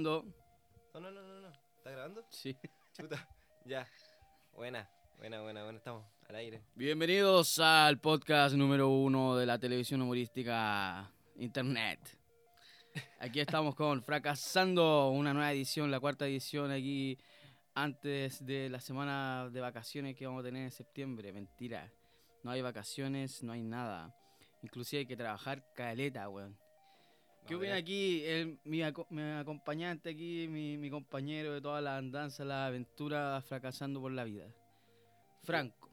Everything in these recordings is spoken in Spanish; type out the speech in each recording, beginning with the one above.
No, No, no, no, no. ¿Está grabando? Sí. Chuta. Ya. Buena, buena, buena, buena. Estamos al aire. Bienvenidos al podcast número uno de la televisión humorística Internet. Aquí estamos con Fracasando, una nueva edición, la cuarta edición aquí antes de la semana de vacaciones que vamos a tener en septiembre. Mentira, no hay vacaciones, no hay nada. Inclusive hay que trabajar caleta, weón. ¿Qué opina aquí el, mi, aco- mi acompañante aquí, mi, mi compañero de toda la andanza, la aventura, fracasando por la vida? Franco.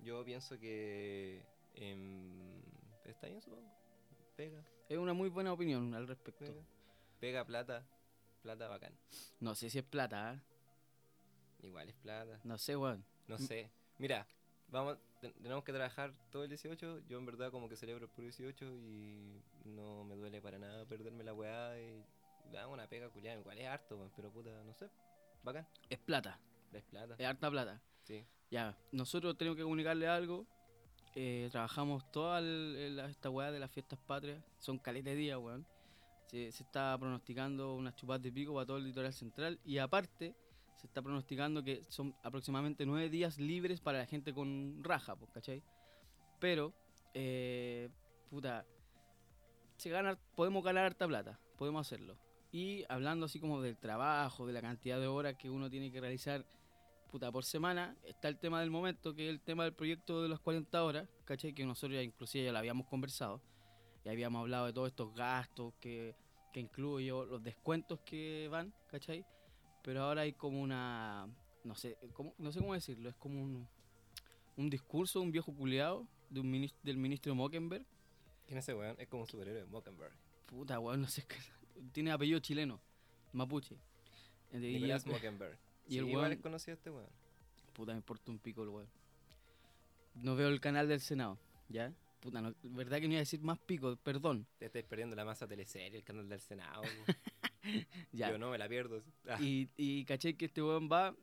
Yo pienso que. em, está bien, supongo. Pega, Es una muy buena opinión al respecto. pega. Pega, plata. Plata bacán. No sé si es plata, ¿eh? Igual es plata. No sé, weón. No sé. Mira, vamos, ten- tenemos que trabajar todo el 18. Yo en verdad como que celebro el puro 18 y no me duele para nada perderme la weá y hago una pega culiada. Igual es harto, pero puta, no sé. Bacán. Es plata. Es plata. Es harta plata. Sí. Ya, nosotros tenemos que comunicarle algo. Eh, trabajamos toda el- el- esta weá de las fiestas patrias. Son caletes de días, weón. Se, se está pronosticando unas chupadas de pico para todo el litoral central. Y aparte, se está pronosticando que son aproximadamente nueve días libres para la gente con raja, pues, ¿cachai? Pero, eh, puta, se gana, podemos ganar harta plata, podemos hacerlo. Y hablando así como del trabajo, de la cantidad de horas que uno tiene que realizar puta, por semana, está el tema del momento, que es el tema del proyecto de las 40 horas, ¿cachai? Que nosotros ya inclusive ya lo habíamos conversado. Y habíamos hablado de todos estos gastos que, que incluyo, los descuentos que van, ¿cachai? Pero ahora hay como una, no sé, cómo- no sé cómo decirlo, es como un, un discurso de un viejo culiado de un minis- del ministro Mockenberg. ¿Quién es ese weón? Es como un superhéroe, Mockenberg. Puta, weón, no sé, qué- tiene apellido chileno, mapuche. Nicolás Mockenberg. y Sí, el igual weón- es conocido este weón. Puta, me importa un pico el weón. No veo el canal del Senado, ¿ya? Puta, no, verdad que no iba a decir más pico, perdón. Te estáis perdiendo la masa teleserie, el canal del Senado. Ya. Yo no me la pierdo. Ah, Y, y caché que este weón va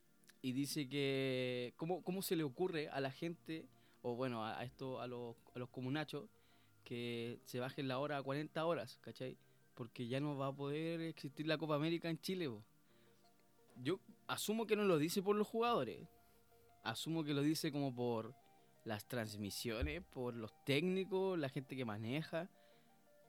y dice que. ¿Cómo, cómo se le ocurre a la gente, o bueno, a, a esto, a los, a los comunachos, que se bajen la hora a 40 horas, ¿cachai? Porque ya no va a poder existir la Copa América en Chile. Yo asumo que no lo dice por los jugadores. Asumo que lo dice como por las transmisiones, por los técnicos, la gente que maneja,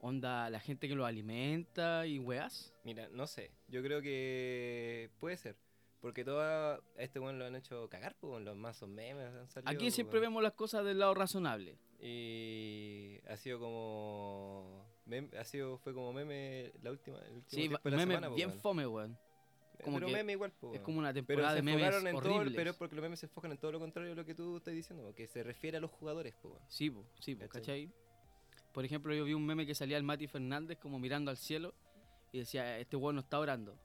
onda, la gente que lo alimenta y weas. Mira, no sé. Yo creo que puede ser. Porque todo a este weón lo han hecho cagar, pues los mazos memes han salido. Aquí po, siempre vemos las cosas del lado razonable. Y ha sido como. ha sido, fue como meme la última. El último Sí, tiempo de la meme semana, po, bien weón. fome, weón. como pero que meme igual, po, Es como una Pero temporada se de memes en todo, pero es porque los memes se enfocan en todo lo contrario de lo que tú estás diciendo, porque se refiere a los jugadores, pues. Sí, po, sí, po, ¿Cachai? ¿cachai? Por ejemplo, yo vi un meme que salía el Mati Fernández como mirando al cielo y decía, este weón no está orando,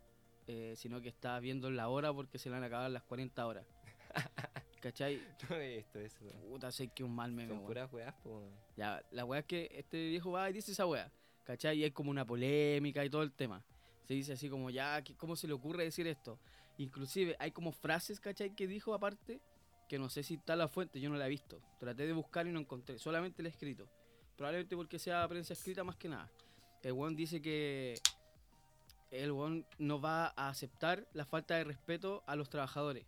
eh, sino que está viendo la hora porque se le van a acabar las 40 horas. ¿Cachai? No es esto, eso, weón. Puta, sé que un mal meme, Son puras weas, po. Ya, la weá es que este viejo va y dice esa weá, ¿cachai? Y hay como una polémica y todo el tema. Se dice así como, ya, ¿qué- ¿cómo se le ocurre decir esto? Inclusive hay como frases, ¿cachai? Que dijo aparte, que no sé si está la fuente, yo no la he visto. Traté de buscar y no encontré, solamente la he escrito. Probablemente porque sea prensa escrita más que nada. El weón dice que el weón no va a aceptar la falta de respeto a los trabajadores.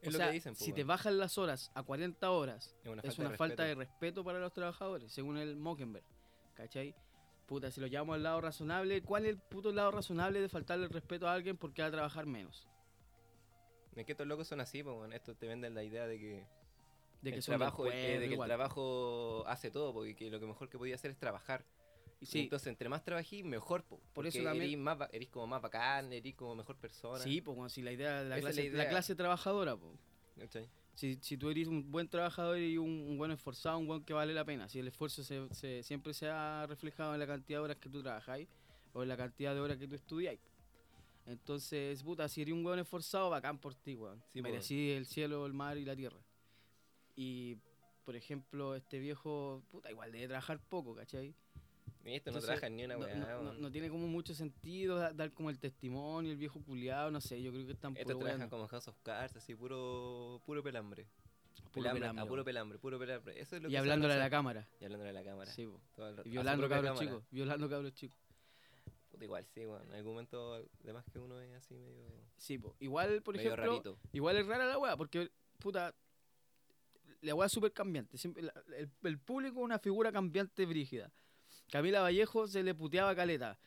Es o lo sea, que dicen, po, si te bajan las horas a 40 horas, Es una es falta una de falta de respeto. para los trabajadores, según el Mockenberg. ¿Cachai? Puta, si lo llevamos al lado razonable, ¿cuál es el puto lado razonable de faltarle el respeto a alguien porque va a trabajar menos? Es que estos locos son así, po, weón. Estos te venden la idea de que, De que el trabajo, eh, pueblo, de que el trabajo hace todo, porque que lo que mejor que podía hacer es trabajar. Y sí, Entonces, entre más trabajís, mejor, po. Por eso también- más, erís como más bacán, erís como mejor persona. sí, pues bueno, si la idea de la, clase, la la clase trabajadora. ¿cachai? Si, si tú eres un buen trabajador y un, un buen esforzado, un buen que vale la pena, si el esfuerzo se, se- siempre se ha reflejado en la cantidad de horas que tú trabajáis o en la cantidad de horas que tú estudiáis. Entonces, puta, si eres un buen esforzado, bacán por ti, weón. Sí, po. Merecí el cielo, el mar y la tierra. Y, por ejemplo, este viejo, puta, igual debe trabajar poco, ¿cachai? Y esto no Entonces, trabajan ni una no, weá, no- no- no tiene como mucho sentido da- dar como el testimonio, el viejo culiado, no sé, yo creo que están Estos puro trabajan como House of Cards, así, puro, puro pelambre. Puro Pelambre, pelambre, a puro pelambre, puro pelambre. Eso es lo Y que hablándole a la cámara. Y hablándole a la cámara. Sí. Y violando cabros chicos, violando cabros chicos. Puta, igual sí, weón. En algún momento, además que uno es así medio. Sí, po. Igual, por ejemplo, rarito. igual es rara la weá, porque, puta, la weá es súper cambiante. Siempre, la- el, público es una figura cambiante brígida. Camila Vallejo se le puteaba caleta.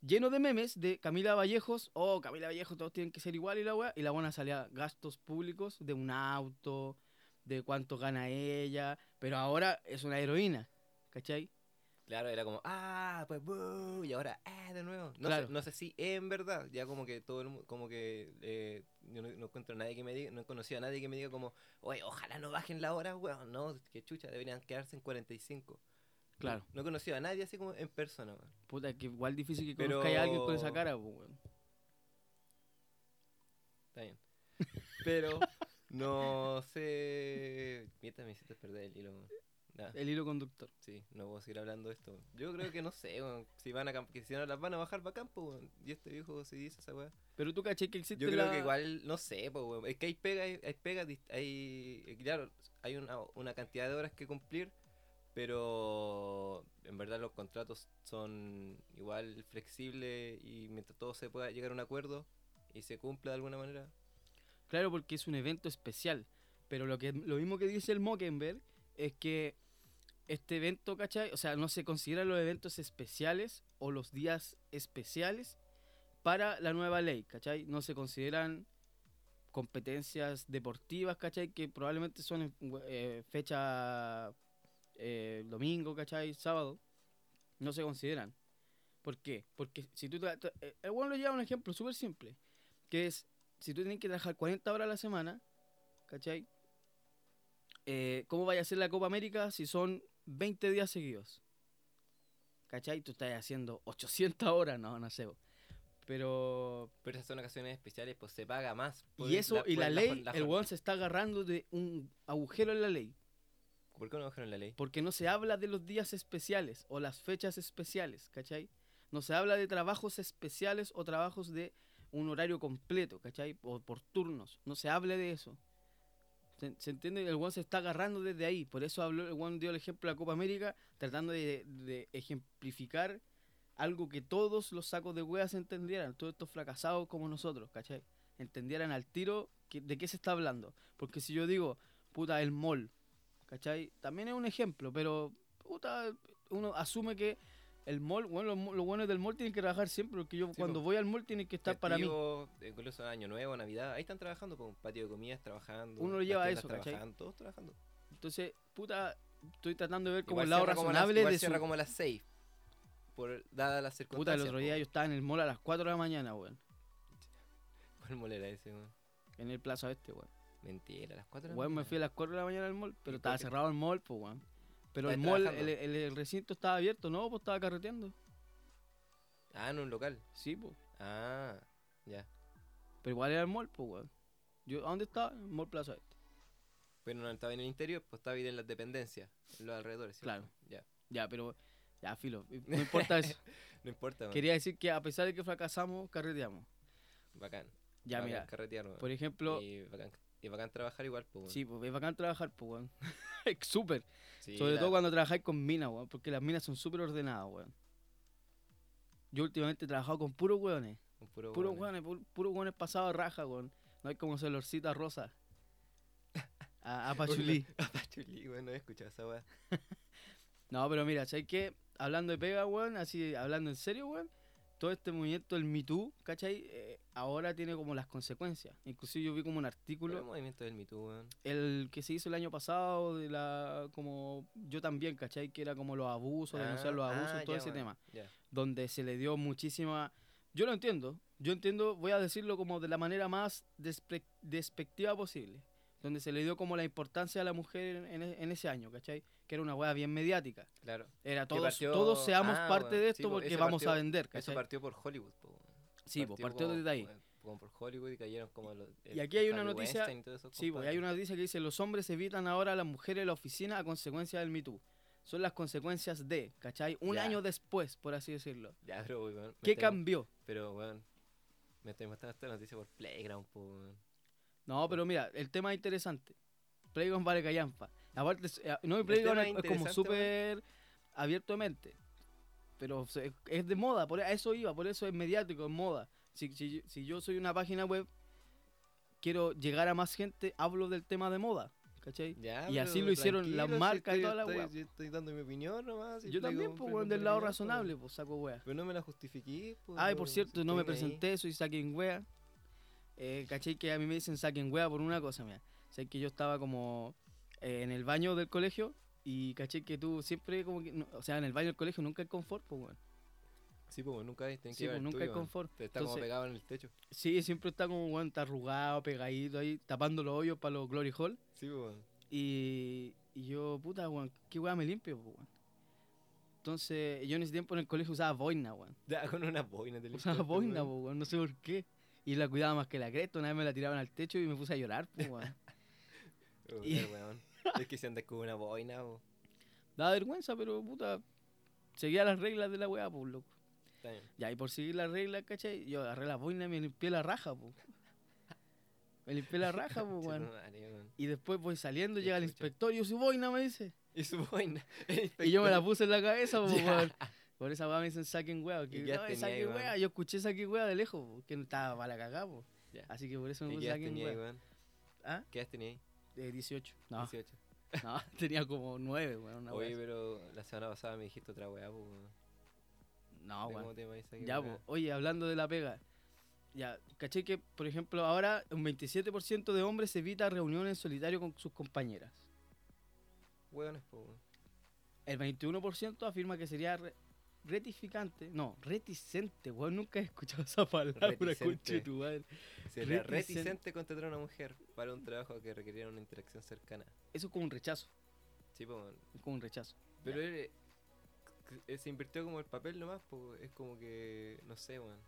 Lleno de memes de Camila Vallejos, oh, Camila Vallejo, todos tienen que ser igual y la weá. Y la buena salía gastos públicos de un auto, de cuánto gana ella. Pero ahora es una heroína, ¿cachai? Claro, era como, ah, pues, buh", y ahora, ah, de nuevo. No, Claro. sé, no sé si en verdad, ya como que todo el mundo, como que eh, yo no, no encuentro a nadie que me diga, no he conocido a nadie que me diga como, oye, ojalá no bajen la hora, weón, no, que chucha, deberían quedarse en 45. No- Claro. No, he conocido a nadie así como en persona, weón. Puta, que igual difícil que Pero- conozcáis a alguien con esa cara, po, weón. Está bien. Pero no sé. Mierda, me hiciste perder el hilo. weón. El hilo conductor. sí, no puedo seguir hablando de esto. Yo creo que no sé, weón, si van a que si no las van a bajar para campo. Y este viejo se dice esa weá. Pero tú caché que existe Yo creo la... que igual, no sé, pues, weón. Es que hay pega, hay, hay pega, hay, eh, claro, hay una, una cantidad de horas que cumplir, pero en verdad los contratos son igual flexibles y mientras todo se pueda llegar a un acuerdo y se cumpla de alguna manera. Claro, porque es un evento especial. Pero lo que lo mismo que dice el Mockenberg es que este evento, ¿cachai? O sea, no se consideran los eventos especiales o los días especiales para la nueva ley, ¿cachai? No se consideran competencias deportivas, ¿cachai? Que probablemente son eh, fecha eh, domingo, ¿cachai? Sábado. No se consideran. ¿Por qué? Porque si tú... eh, El bueno lo lleva un ejemplo súper simple, que es, si tú tienes que trabajar 40 horas a la semana, ¿cachai? Eh, ¿Cómo vaya a ser la Copa América si son 20 días seguidos? ¿Cachai? Tú estás haciendo 800 horas, no, no sé. Pero... Pero esas son ocasiones especiales, pues se paga más. Y Pues, eso, y la ley, la el weón se está agarrando de un agujero en la ley. ¿Por qué no bajaron la ley? Porque no se habla de los días especiales o las fechas especiales, ¿cachai? No se habla de trabajos especiales o trabajos de un horario completo, ¿cachai? O por turnos. No se habla de eso. ¿Se, entiende? El weón se está agarrando desde ahí. Por eso habló, el weón dio el ejemplo de la Copa América, tratando de, ejemplificar algo que todos los sacos de weas entendieran. Todos estos fracasados como nosotros, ¿cachai? Entendieran al tiro de qué se está hablando. Porque si yo digo, puta, el mall, ¿cachai? También es un ejemplo, pero puta, uno asume que el mall, bueno, los, los buenos del mall tienen que trabajar siempre, porque yo Sí, cuando po. voy al mall tienen que estar para mí. Incluso Año Nuevo, Navidad. Ahí están trabajando, con patio de comidas trabajando. Uno lo lleva a eso, ¿cachai? trabajando, Todos trabajando. Entonces, puta, estoy tratando de ver como Igual el lado cierra como las- razonable de cierra su... como a las 6. Por, dadas las Puta, circunstancias. el otro día po. yo estaba en el mall a las 4 de la mañana, weón. ¿Cuál molera ese, weón? En el plaza este, weón. Mentira, a las 4 de la Weón, me mañana. fui a las 4 de la mañana al mall, pero ¿Y estaba cerrado el mall, pues, weón. Pero el ¿Estabas mall, el, el- el recinto estaba abierto, no, pues estaba carreteando. Ah, en un local. Sí, pues. Ah, ya. Pero igual era el mall, pues, weón. Yo, ¿A dónde estaba? El mall plaza este. Pero no estaba en el interior, pues estaba bien en las dependencias, en los alrededores, ¿cierto? Claro. Ya. Ya, pero, ya, filo. No importa eso. No importa, weón. Quería decir que a pesar de que fracasamos, carreteamos. Bacán. Ya, bacán mira, carretear, por ejemplo, Y bacán, y bacán trabajar igual, pues, weón. sí, pues es bacán trabajar, pues, weón. Es súper. Sí, Sobre la- todo cuando trabajáis con minas, weón, porque las minas son súper ordenadas, weón. Yo últimamente he trabajado con puros weones. con puro Puros weones. weones, pu- puros weones pasados de raja, weón. No hay como celorcita rosa. A, a Pachulí. Pachulí, weón, no he escuchado esa weá. No, pero mira, ¿sabes qué? Hablando de pega, weón, así, hablando en serio, weón, todo este movimiento del Me Too, ¿cachai? Eh, ahora tiene como las consecuencias. Inclusive yo vi como un artículo, el movimiento del Me Too, weón. el que se hizo el año pasado, de la, como, yo también, ¿cachai? Que era como los abusos, denunciar los Ah, abusos, ah, todo ya, ese tema. Donde se le dio muchísima... Yo lo entiendo, yo entiendo, voy a decirlo como de la manera más despectiva posible, donde se le dio como la importancia a la mujer en, en e- en ese año, ¿cachai? Que era una weá bien mediática. Claro. Era todos, partió- todos seamos ah, parte de esto po, porque vamos a vender, Eso ¿cachai? partió por Hollywood, po. Sí, partió como- desde ahí. Como por Hollywood y cayeron como los. Y aquí hay una noticia- Sí, pues hay una noticia que dice, los hombres evitan ahora a las mujeres en la oficina a consecuencia del Me Too. Son las consecuencias de, ¿cachai? Un Ya. año después, por así decirlo. Ya, pero, weón. ¿Qué estáis- cambió? Pero, weón. Me estoy mostrando esta noticia por Playground, po, weón. No, pero mira, el tema es interesante. Playground vale callampa. Aparte, eh, no, El Playground es, como súper abierto de mente. pero es de moda, por a eso iba, por eso es mediático, es moda. Si, si, si yo soy una página web, quiero llegar a más gente, hablo del tema de moda, ¿cachai? Ya, Y así lo hicieron las si marcas y toda la weá. Yo estoy dando mi opinión nomás. si Yo también, pues, weón, del lado razonable, pues saco wea. Pero no me la justifiqué. Pues, Ay, por cierto, no me estoy ahí. presenté, soy saquen wea. Eh, ¿Cachai? Que a mí me dicen saquen wea por una cosa, mira. Sé que yo estaba como eh, en el baño del colegio y caché que tú siempre como que, no- o sea, en el baño del colegio nunca hay confort, pues, weón. Sí, pues nunca hay, Sí, pues, nunca tuyo, hay confort. Está como Entonces- pegado en el techo. Sí, siempre está como, weón, está arrugado, pegadito ahí, tapando los hoyos para los Glory Hall. Sí, pues. weón. Y, y yo, puta, weón, ¿qué weá me limpio, pues, weón? Entonces, yo en ese tiempo en el colegio usaba boina, weón. Ya, con una boina te Usaba boina, pues, weón, no sé por qué. Y la cuidaba más que la cresta, una vez me la tiraban al techo y me puse a llorar, pues, weón. Y-. Es que si andas con una boina, po. Daba vergüenza, pero, puta, seguía las reglas de la weá, pues, loco. Ya, y por seguir las reglas, ¿cachai? Yo agarré la boina y me limpié la raja, pues. Me limpié la raja, pues, weón. Y después voy saliendo, llega el inspector y yo, su boina, me dice. Y su boina. Y yo me la puse en la cabeza, Ya. weón. Por esa weá me dicen saquen weá. Que ¿Y qué no, tenía saquen weá. Yo escuché saquen weá de lejos, po, que no estaba para la cagada, po. Ya. Así que por eso me ¿Y puse saquen weá. ¿Ah? ¿Qué edad tenía ahí? De 18. No, 18. no, tenía como 9, weón. Una Oye, weá pero la semana pasada me dijiste otra weá, weón. No, ¿De weón. ¿Cómo te llamas esa Ya, weá? Oye, hablando de la pega. Ya, caché que, por ejemplo, ahora un 27% de hombres evita reuniones en solitario con sus compañeras. Weones, weón. El 21% afirma que sería re- retificante. No, reticente, weón. Nunca he escuchado esa palabra, Reticente. conche tu madre. Sería Reticen- reticente a contratar a una mujer para un trabajo que requeriera una interacción cercana. Eso es como un rechazo. Sí, weón. Es como un rechazo. Pero él, eh, se invirtió como el papel nomás, po. Es como que, no sé, weón.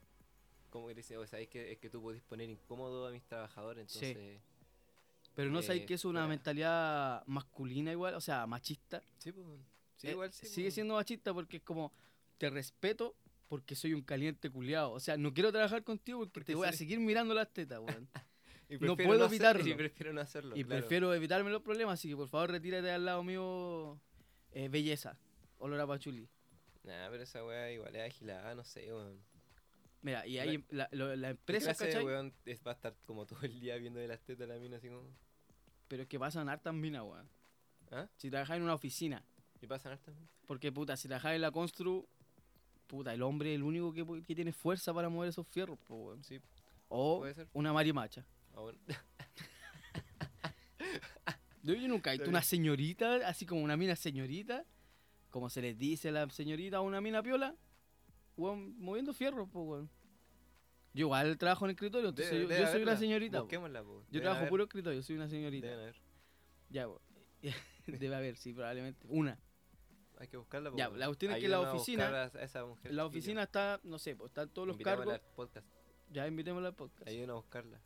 Como que dice, o sabéis que es que tú podés poner incómodo a mis trabajadores, Sí. entonces. Pero no sabéis Eh, que es una mentalidad masculina igual, o sea, machista. Sí, pues. Sí, Eh, igual sí. Sigue siendo machista porque es como, te respeto porque soy un caliente culiado. O sea, no quiero trabajar contigo porque, Porque te voy a seguir mirando las tetas, weón. No puedo evitarlo. Y prefiero no hacerlo. y claro. prefiero evitarme los problemas, así que por favor retírate al lado mío, eh, belleza. Olor a pachuli. Nah, pero esa weá igual es agilada, no sé, weón. Mira, y La- ahí la, la ¿Qué empresa, clase de ¿cachai? weón es- va a estar como todo el día viendo de las tetas la mina así como. Pero es que pasan hartas minas, weón. ¿Ah? Si trabajas en una oficina, ¿Y pasan hartas? weón? porque puta, si trabajas en la constru, puta, el hombre es el único que, tiene fuerza para mover esos fierros, po, weón. Sí, O puede ser. una marimacha. Ah, bueno. Yo, yo nunca he visto una señorita, así como una mina señorita, como se les dice a la señorita a una mina piola, weón, moviendo fierros, po, weón. Yo igual trabajo en escritorio, entonces Debe- yo, debe yo soy una señorita. po. Yo trabajo haber, puro escritorio, soy una señorita. Deben haber. Ya, po. Debe haber, sí, probablemente. Una. Hay que buscarla. Ya, la cuestión es que la oficina- buscar a- a esa mujer la oficina está, no sé, pues están todos los Invitémosla cargos. al podcast. Ya invitémosla al podcast. Ayúdanos a buscarla.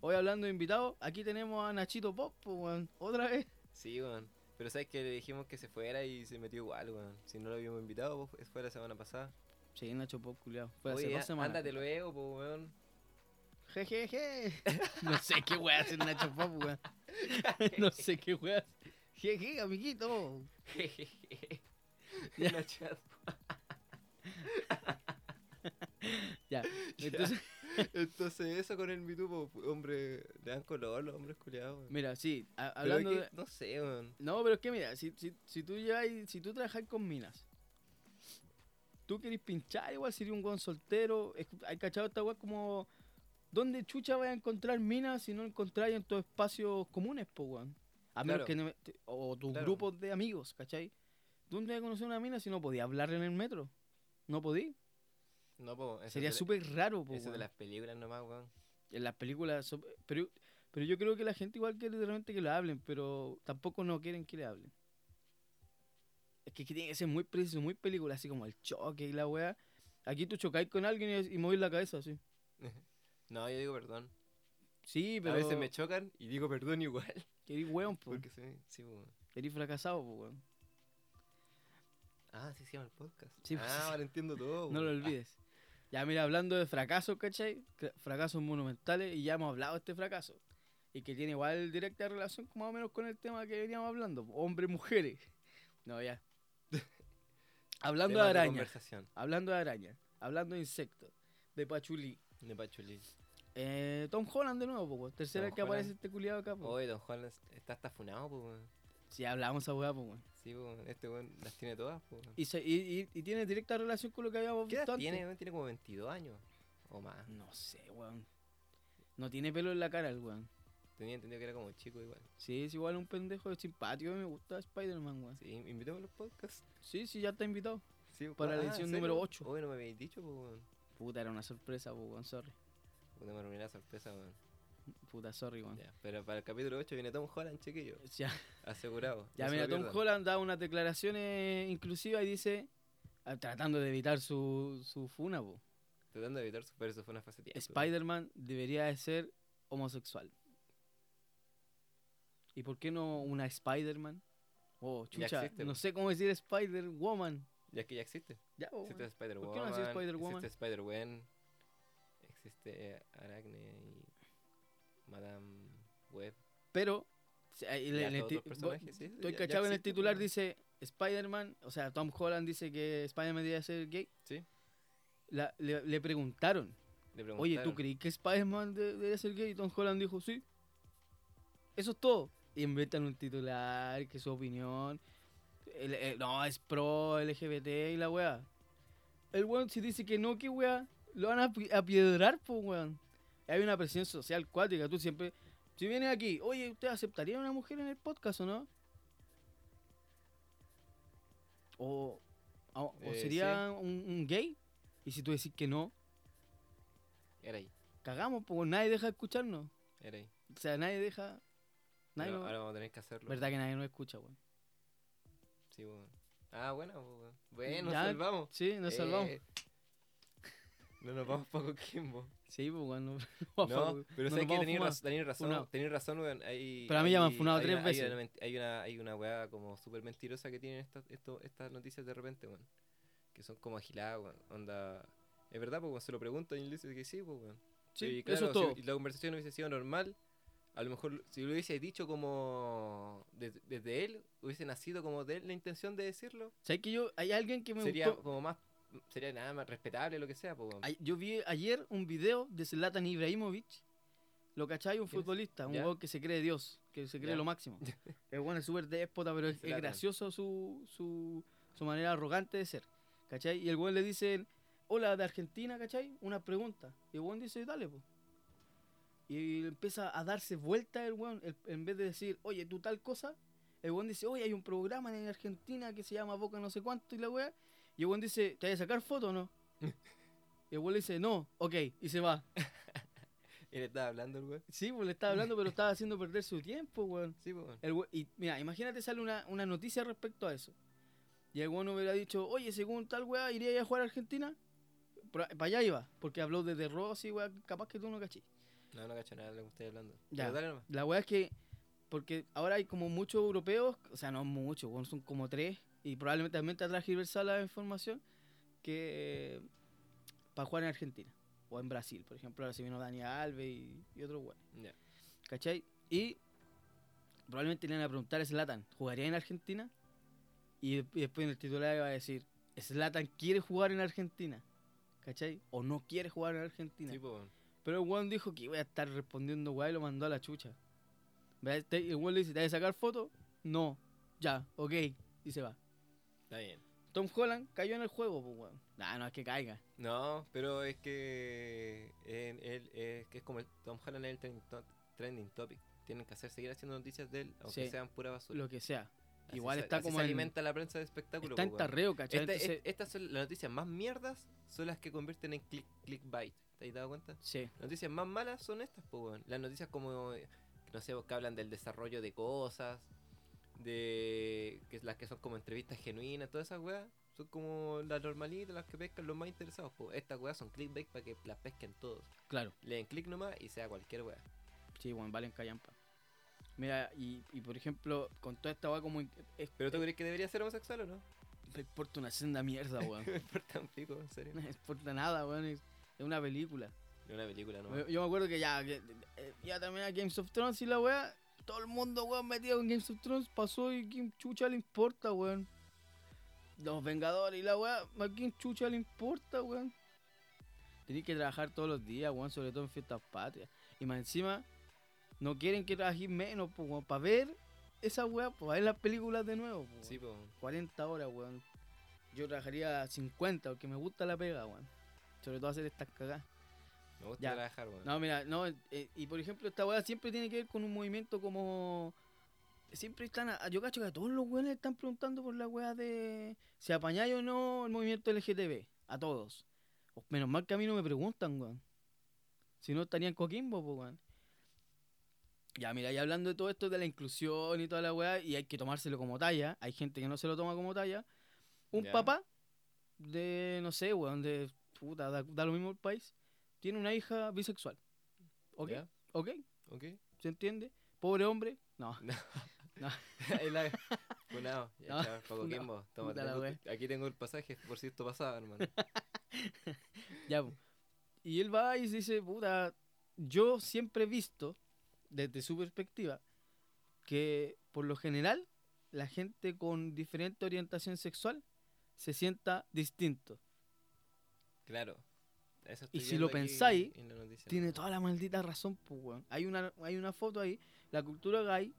Hoy hablando de invitados, aquí tenemos a Nachito Pop, po, weón. Otra vez. Sí, weón. Pero sabes que le dijimos que se fuera y se metió igual, weón. Si no lo habíamos invitado, pues fue la semana pasada. Sí, Nacho Pop, culiado. Fue hace Oye, dos á- semanas. ándate luego, pues, weón. Jejeje. No sé qué weá hacer Nacho Pop, weón. No sé qué weá. Jeje, amiguito. Ya. Nacho. Ya. Entonces, Entonces, eso con el Me Too, po, hombre, le dan color los hombres culiados, mira, sí, hablando de. No sé, weón. No, pero es que mira, si, si, si tú lleváis- si tú trabajas con minas, tú querés pinchar, igual sería un buen soltero. Hay cachado esta weá como. ¿Dónde chucha vas a encontrar minas si no encontráis en tus espacios comunes, po, weón? A menos Claro. que. no- o tus Claro. grupos de amigos, ¿cachai? ¿Dónde vas a conocer una mina si no podías hablarle en el metro? ¿No podí? No, po. Sería súper raro, po, Eso de las películas nomás, weón. En las películas. Pero, pero yo creo que la gente igual quiere realmente que lo hablen, pero tampoco no quieren que le hablen. Es que, que tiene que ser muy preciso, muy película, así como el choque y la weá. Aquí tú chocáis con alguien y, y movís la cabeza así. No, yo digo perdón. Sí, pero. A veces me chocan y digo perdón igual. Querís weón, po. Porque sí, sí, weón. Querís fracasado, po, weón. Ah, sí se llama el podcast. Sí, pues, ah, ahora entiendo todo. No lo olvides. Ya, mira, hablando de fracasos, ¿cachai? Fracasos monumentales, y ya hemos hablado de este fracaso. Y que tiene igual directa relación más o menos con el tema que veníamos hablando. Hombres, mujeres. No, ya. Hablando de araña, conversación. hablando de araña, hablando de insectos, de pachulí. De Pachulí. Eh, Tom Holland de nuevo, po. Tercera Tom vez que aparece Holland. este culiado acá, po. Oye, Don Juan está hasta funado, weón. Si hablamos esa weá, po, weón. Sí, pues, este weón las tiene todas, pues. Y, se- y, y- y tiene directa relación con lo que habíamos ¿Qué edad visto antes. tiene, weón? Tiene como 22 años o más. No sé, weón. No tiene pelo en la cara el weón. Tenía entendido que era como chico igual. Sí, es igual un pendejo simpático. Me gusta Spider-Man, weón. Sí, invitemos a los podcasts. Sí, sí, ya está invitado. Sí, Para la ah, edición ¿en número ocho. Oye, no me habéis dicho, pues, weón. Puta, era una sorpresa, po, weón. Sorry. Puta, me arruiné la sorpresa, weón. Puta, sorry, weón. Ya, pero para el capítulo 8 viene Tom Holland, chiquillo. Ya, Asegurado. ya no mira, Tom pierdan. Holland da unas declaraciones inclusivas y dice, ah, tratando de evitar su, su funa, po. Tratando de evitar su pero eso fue una fase. Spider-Man debería de ser homosexual. ¿Y por qué no una Spider-Man? Oh, chucha, existe, no sé cómo decir Spider-Woman. Ya que ya existe. Ya, Existe weón. Spider-Woman. qué no Spider-Woman? Existe Spider-Gwen. Existe Aracne y Madame Web. Pero, Estoy cachado en el titular, dice Spider-Man, o sea, Tom Holland dice que Spider-Man debería ser gay. Sí. La- le, le preguntaron, Le oye, ¿tú crees que Spider-Man de- debería ser gay? Y Tom Holland dijo, sí. Eso es todo. Y inventan un titular, que su opinión. el- el- no, es pro LGBT y la weá. El weón si dice que no, que weá, lo van a a piedrar, pues weón. Hay una presión social cuática, tú siempre... Si vienes aquí, oye, ¿usted aceptaría a una mujer en el podcast o no? O, o, o Eh, sería un, un gay. Y si tú decís que no, Era ahí. cagamos, pues nadie deja escucharnos. Era ahí. O sea, nadie deja. Nadie Ahora, nos- ahora vamos a tener que hacerlo. Verdad que nadie nos escucha, weón. Sí, weón. Ah, bueno, pues, weón. Bueno, nos Ya, salvamos. Sí, nos salvamos. Eh, No nos vamos poco Kimbo. Sí, pues weón. No, No, pero sé que tenéis razón, tenéis razón. Hay, Pero a mí ya me han hay- funado hay tres una- hay veces. una Hay una, hay una weá como súper mentirosa que tienen estas, esto, estas noticias de repente, weón. Que son como agiladas, weón. Onda. Es verdad, pues, weón, se lo preguntan y él dice que sí, pues, weón. Sí, Y eso claro, es todo. Si la conversación hubiese sido normal, a lo mejor si lo hubiese dicho como desde, desde él, hubiese nacido como de él la intención de decirlo, ¿Sabes que yo, hay alguien que me sería gustó? como más, sería nada más respetable, lo que sea, weón. Ay- Yo vi ayer un video de Zlatan Ibrahimovic. ¿Lo cachai? Un futbolista, un jugador que se cree Dios, que se cree Ya. lo máximo. El bueno es súper déspota, pero es, gracioso su, su, su manera arrogante de ser. ¿Cachai? Y el buen le dice, hola de Argentina, ¿cachai? Una pregunta. Y el buen dice, dale, pues. Y empieza a darse vuelta el weón, el- en vez de decir, oye, tú tal cosa, el weón dice, oye, hay un programa en Argentina que se llama Boca no sé cuánto y la weá. Y el weón dice, ¿te vas a sacar foto o no? y el weón le dice, no, ok, y se va. Y le estaba hablando el weón. Sí, pues le estaba hablando, pero estaba haciendo perder su tiempo, weón. Sí, pues, weón. El we- y mira, imagínate sale una, una noticia respecto a eso. Y el weón hubiera dicho, oye, según tal weá, ¿iría a jugar a Argentina? Para allá iba, porque habló de De Rossi, weá, capaz que tú no cachí. No, no cacho nada de lo que estoy hablando. Ya. La weá es que, porque ahora hay como muchos europeos, o sea, no muchos, weón, son como tres, y probablemente también te transversal la información, que para jugar en Argentina, o en Brasil, por ejemplo, ahora se vino Dani Alves y, y otros weón. Ya. ¿Cachai? Y probablemente le van a preguntar a Zlatan, ¿jugaría en Argentina? Y, y después en el titular va a decir, Zlatan quiere jugar en Argentina. ¿Cachai? O no quiere jugar en Argentina. Sí, pues, weón. Pero el weón dijo que iba a estar respondiendo weá y lo mandó a la chucha. El weón le dice, ¿te vas a sacar foto? No. Ya, ok. Y se va. Está bien. Tom Holland cayó en el juego, pues weón. Nah, no es que caiga. No, pero es que él, él- es que es como el Tom Holland es el trending, to- trending topic. Tienen que hacer seguir haciendo noticias de él, aunque Sí. sean pura basura. Lo que sea. Así Igual se- está así como se en- alimenta la prensa de espectáculo. Está en po, weón. tarreo, ¿cachai? Esta- Entonces- es- estas son las noticias más mierdas, son las que convierten en click, clickbait. ¿Te has dado cuenta? sí. Las noticias más malas son estas, pues, weón. Las noticias como, eh, no sé, que hablan del desarrollo de cosas, de que es las que son como entrevistas genuinas, todas esas weas, son como las normalitas, las que pescan los más interesados, pues. Estas weas son clickbait para que las pesquen todos. Claro. Le den click nomás y sea cualquier wea. Sí, bueno, valen callampa. Mira, y, y por ejemplo, con toda esta weá como... Es, ¿Pero tú crees que debería ser homosexual o no? me importa una senda mierda, weón. Me importa un pico, en serio. no me importa nada, weón. Es, es una película. Es una película, ¿no? Yo, yo me acuerdo que ya, que, eh, ya también a Games of Thrones y la weá, todo el mundo, weón, metido en Games of Thrones, pasó y quién chucha le importa, weón. Los Vengadores y la weá, ¿a quién chucha le importa, weón? Tenés que trabajar todos los días, weón, sobre todo en fiestas patrias. Y más encima, no quieren que trabajes menos, pues, weón, para ver esa weá, para ver las películas de nuevo, pues, Sí, weón. po. 40 horas, weón. Yo trabajaría 50 porque me gusta la pega, weón. Sobre todo hacer estas cagadas. Me gusta Ya. trabajar, weón. No, mira, no, eh, y por ejemplo, esta weá siempre tiene que ver con un movimiento como. Siempre están. a- yo cacho que a todos los weones están preguntando por la weá de. Si apañáis o no el movimiento LGTB. A todos. O menos mal que a mí no me preguntan, weón. Si no estarían Coquimbo, pues, weón. Ya, mira, y hablando de todo esto de la inclusión y toda la weá, y hay que tomárselo como talla. Hay gente que no se lo toma como talla. Un papá de, no sé, weón, de. Puta, da, da lo mismo el país. Tiene una hija bisexual. ¿Ok? ¿Ok? ¿Ok? ¿Se entiende? Pobre hombre. No. Ahí la... Funado. Ya, No, chao, Paco. Toma, tengo- aquí tengo el pasaje por si esto pasaba, hermano. Ya. Y él va y dice, puta, yo siempre he visto, desde su perspectiva, que por lo general la gente con diferente orientación sexual se sienta distinto. Claro. Eso Y si lo pensáis, Tiene toda la maldita razón, pues, weón. Hay una, hay una foto ahí, la cultura gay,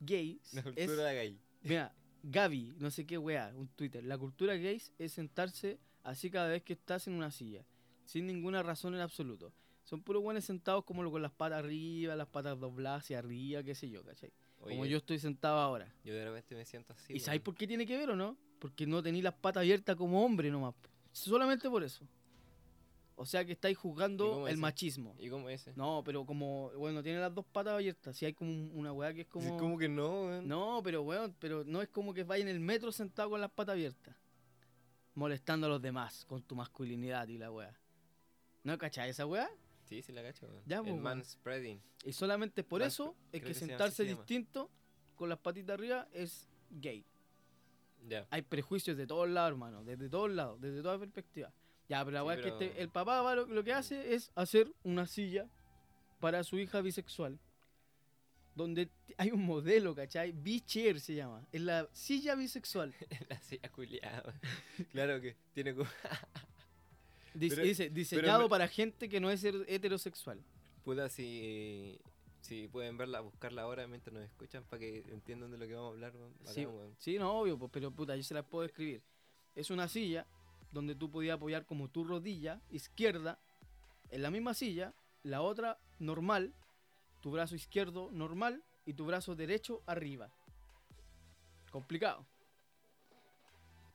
gay, La es, cultura gay. mira, Gaby, no sé qué weá, un Twitter. La cultura gay es sentarse así cada vez que estás en una silla, sin ninguna razón en absoluto. Son puros buenos sentados como con las patas arriba, las patas dobladas hacia arriba, qué sé yo, ¿cachai? como yo estoy sentado ahora. yo de repente me siento así. ¿Y sabéis weón. por qué tiene que ver o no? Porque no tenéis las patas abiertas como hombre nomás. Solamente por eso. O sea que estáis ¿Y cómo juzgando el ese? machismo. ¿Y cómo ese? No, pero como, bueno, tiene las dos patas abiertas. Si hay como un- una weá que es como. ¿Cómo que no, weón? No, pero weón, pero no es como que vaya en el metro sentado con las patas abiertas. Molestando a los demás con tu masculinidad y la weá. ¿No cachai esa weá? Sí, sí la cacho, weón. Ya, pues, el weón. man spreading. Y solamente por eso es que sentarse se distinto con las patitas arriba es gay. Ya. Hay prejuicios de todos lados, hermano. Desde todos lados, desde toda perspectiva. Ya, pero la Sí, weá es que pero- este- el papá va lo, lo que hace es hacer una silla para su hija bisexual. Donde hay un modelo, ¿cachai? B-chair se llama. Es la silla bisexual. la silla culiada. Claro que tiene como... Dice, Pero- dice, diseñado para gente que no es heterosexual. Puta, si, si pueden verla, buscarla ahora mientras nos escuchan para que entiendan de lo que vamos a hablar. Bacán, Sí, sí, no, obvio, pues, pero puta, yo se las puedo escribir. Es una silla donde tú podías apoyar como tu rodilla izquierda en la misma silla, la otra normal, tu brazo izquierdo normal y tu brazo derecho arriba. Complicado.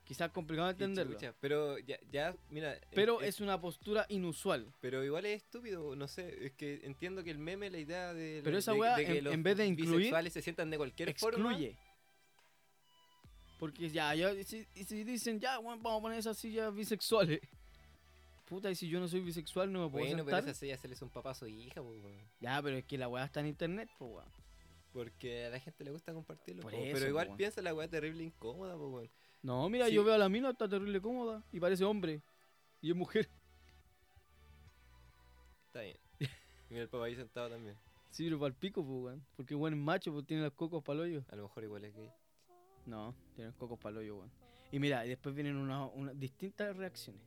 Quizás complicado Qué entenderlo. chucha, Pero ya, ya, mira... en- Pero en- es una postura inusual. Pero igual es estúpido, no sé, es que entiendo que el meme, la idea de, Pero esa de- weá, de que en- los en vez de incluir, bisexuales se sientan de cualquier forma. excluye. Porque ya, ya y si, y si dicen, ya, weón, vamos a poner esas sillas bisexuales. Puta, y si yo no soy bisexual, no me puedo Bueno, pero sentar. esa silla se le hizo un papá a su hija, po, weón. Ya, pero es que la weá está en internet, pues weón. porque a la gente le gusta compartirlo. Por po, eso, pero igual po, weón. piensa la weá terrible incómoda, po, weón. No, mira, Sí. yo veo a la mina, está terrible cómoda. Y parece hombre. Y es mujer. Está bien. Y mira el papá ahí sentado también. Sí, pero para el pico, pues weón. Porque weón es macho, pues tiene los cocos para hoyo. A lo mejor igual es gay. No, tiene los cocos para hoyo, weón. Y mira, y después vienen unas unas distintas reacciones.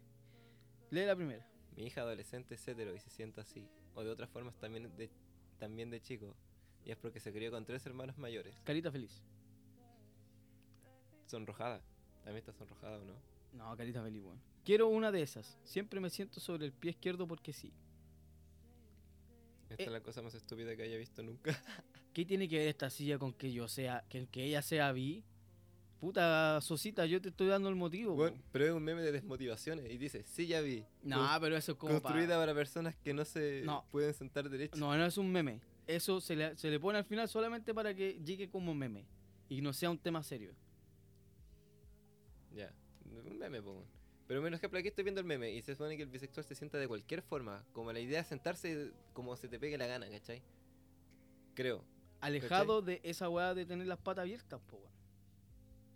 Lee la primera. Mi hija adolescente es hetero y se siente así. O de otras formas también de, también de chico. Y es porque se crió con tres hermanos mayores. Carita feliz. Sonrojada. También está sonrojada, ¿o no? No, carita feliz, weón. Quiero una de esas. Siempre me siento sobre el pie izquierdo porque sí. Esta Eh. es la cosa más estúpida que haya visto nunca. ¿Qué tiene que ver esta silla con que yo sea, que, que ella sea bi? Puta Sosita, yo te estoy dando el motivo. Bueno, pero es un meme de desmotivaciones y dice, sí ya vi. No, pero eso es como construida para personas que no se No. pueden sentar derechos. No, no es un meme. Eso se le, se le pone al final solamente para que llegue como meme. Y no sea un tema serio. Ya, un meme, po. weón. Pero por ejemplo, aquí estoy viendo el meme y se supone que el bisexual se sienta de cualquier forma. Como la idea es sentarse como se te pegue la gana, ¿cachai? Creo. Alejado de esa weá de tener las patas abiertas, po, weón.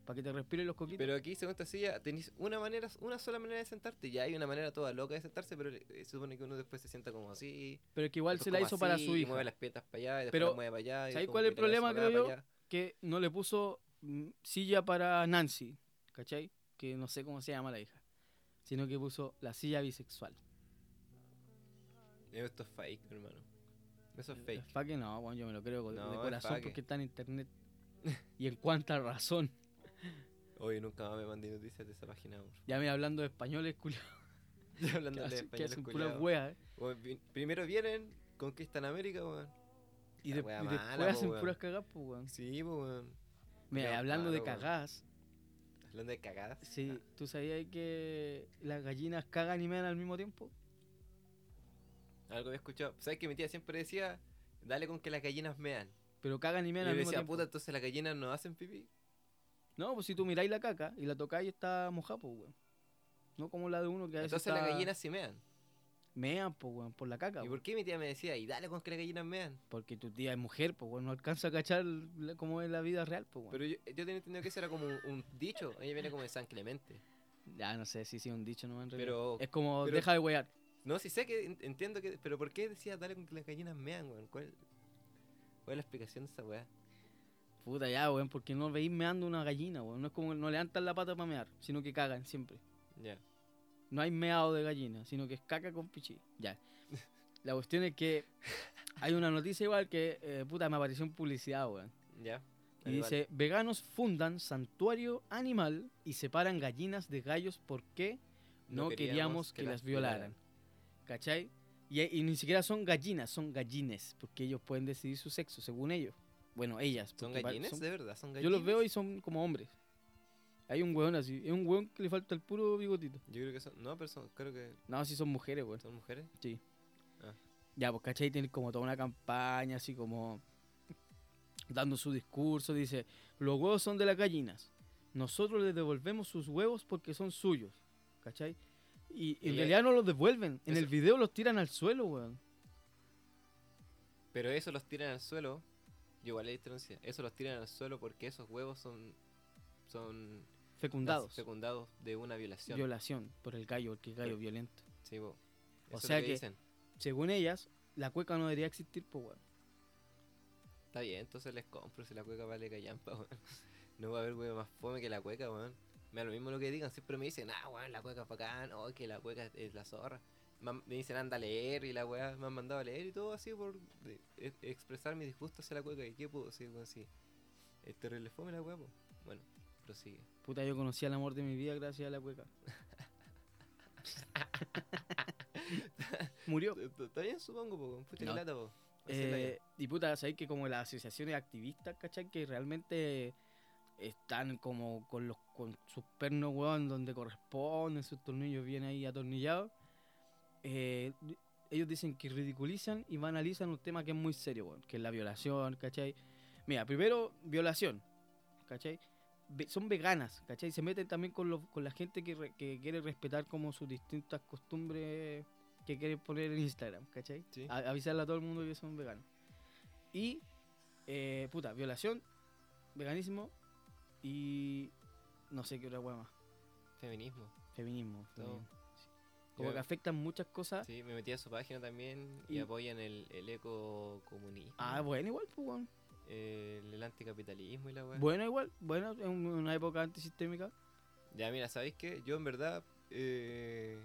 Para que te respiren los coquitos. Pero aquí, según esta silla, tenéis una manera, una sola manera de sentarte. Ya hay una manera toda loca de sentarse, pero eh, se supone que uno después se sienta como así. Pero es que igual se la hizo para su y hija. mueve las piernas para allá y después Pero, las mueve para allá. y ¿sabes como cuál es el la problema, creo yo? Que no le puso mm, silla para Nancy. ¿Cachai? que no sé cómo se llama la hija, sino que puso la silla bisexual. Esto es fake, hermano. Eso es Es fake. pa' que no, bueno, yo me lo creo No, de es corazón porque está en internet. y en cuánta razón. Oye, nunca más me mandé noticias de esa página. Ya me hablando de españoles, culiao, Hablando que de hacen, que puras weas, eh. Primero vienen, conquistan América, weón. Y, de- y mala, después hacen puras cagadas, pues, weón. Sí, pues, weón. Mira, Culiao hablando de malo, cagadas, Hablando de cagadas. sí, Ah, ¿tú sabías que las gallinas cagan y mean al mismo tiempo? Algo había escuchado. ¿Sabes que mi tía siempre decía, dale con que las gallinas mean? Pero cagan y Y mean al mismo decía, tiempo. puta, entonces las gallinas no hacen pipí. No, pues si tú miráis la caca y la tocáis está mojada, pues, weón. No como la de uno que a veces Entonces las está- gallinas sí mean. mean, pues, weón, por la caca. ¿Y weón. por qué mi tía me decía, y dale con que las gallinas mean? Porque tu tía es mujer, pues, weón, no alcanza a cachar la- cómo es la vida real, pues, weón. Pero yo, yo tenía entendido que eso era como un, un dicho. Ella viene como de San Clemente. Ya no sé si sí, un dicho, ¿no? En realidad. Pero, es como, pero- deja de wear. no, sí sé que en- entiendo que. Pero ¿por qué decía dale con que las gallinas mean, weón? ¿Cuál, ¿Cuál es la explicación de esa weá? Puta ya, weón, porque no veis meando una gallina, weón. No es como, no levantan la pata para mear, sino que cagan siempre. Ya. No hay meado de gallina, sino que es caca con pichí. Ya. La cuestión es que hay una noticia igual que, eh, puta, me apareció en publicidad, weón. Ya. Y Animal. dice, veganos fundan santuario animal y separan gallinas de gallos porque no, queríamos, que, las violaran. ¿Cachai? Y, y ni siquiera son gallinas, son gallines, porque ellos pueden decidir su sexo, según ellos. Bueno, ellas. ¿Son gallines? son- ¿De verdad? ¿Son yo gallines? los veo y son como hombres. Hay un weón así, es un weón que le falta el puro bigotito. Yo creo que son. No, pero son, creo que No, sí son mujeres, weón. son mujeres. Ya, pues, ¿cachai? Tienen como toda una campaña, así como dando su discurso. Dice, los huevos son de las gallinas. Nosotros les devolvemos sus huevos porque son suyos. ¿Cachai? Y en realidad no los devuelven. En eso- el video los tiran al suelo, weón. Pero eso los tiran al suelo. Yo igual le diferencia. Eso los tiran al suelo porque esos huevos son. Son. Fecundados. Fecundados de una violación. Violación por el gallo, porque el gallo Pero- violento. Sí, bo. O es sea que- dicen. Según ellas, la cueca no debería existir, pues, weón. Está bien, entonces les compro si la cueca vale callampa, weón. No va a haber weón más fome que la cueca, weón. Me da lo mismo lo que digan, siempre me dicen, ah, weón, la cueca es bacán, oh, que la cueca es la zorra. Me, dicen, anda a leer y la weá, me han mandado a leer y todo así por de- e- expresar mi disgusto hacia la cueca. ¿Y qué puedo decir, weón? Sí. Es terrible fome la weá, po. Bueno, prosigue. Puta, yo conocí al amor de mi vida gracias a la cueca. Murió. Está bien, supongo, po. Pucha No. lata, po. Eh, y puta, sabéis que como las asociaciones activistas, ¿cachai? Que realmente están como con los con sus pernos, weón, donde corresponden, sus tornillos bien ahí atornillados. Eh, ellos dicen que ridiculizan y banalizan un tema que es muy serio, que es la violación, ¿cachai? Mira, primero, violación, ¿cachai? Ve- son veganas, ¿cachai? Se meten también con, los- con la gente que, re- que quiere respetar como sus distintas costumbres que quieren poner en Instagram, ¿cachai? Sí. A- avisarle a todo el mundo que son veganos. Y, eh, puta, violación, veganismo y no sé qué otra hueá más. Feminismo. Feminismo. Todo. Como Yo- que afectan muchas cosas. Sí, me metí a su página también y, Y- apoyan el, el ecocomunismo. Ah, bueno, igual, pues, el, el anticapitalismo y la weá. Bueno, igual, bueno, es un- una época antisistémica. Ya, mira, ¿sabéis qué? Yo en verdad eh,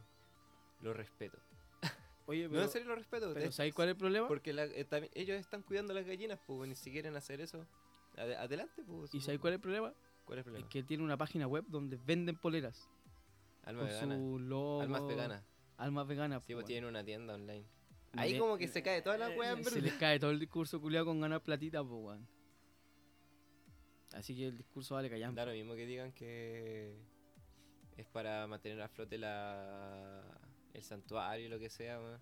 lo respeto. Oye, no, pero, en serio lo respeto. pero es- ¿sabéis cuál es el problema? Porque la- eh, también- ellos están cuidando las gallinas, pues, ni si quieren hacer eso. ade- adelante, pues. ¿Y sabéis cuál es el problema? ¿Cuál es el Es problema? que tiene una página web donde venden poleras. Alma con vegana. su logo. Almas veganas. Almas veganas. Sí, pues tienen una tienda online. Y Ahí le- como que se cae toda la weá, Eh, Se verdad. les cae todo el discurso culiado con ganar platita, pues, weón. Así que el discurso vale callampa. Da lo mismo que digan que es para mantener a flote la el santuario, lo que sea, weón.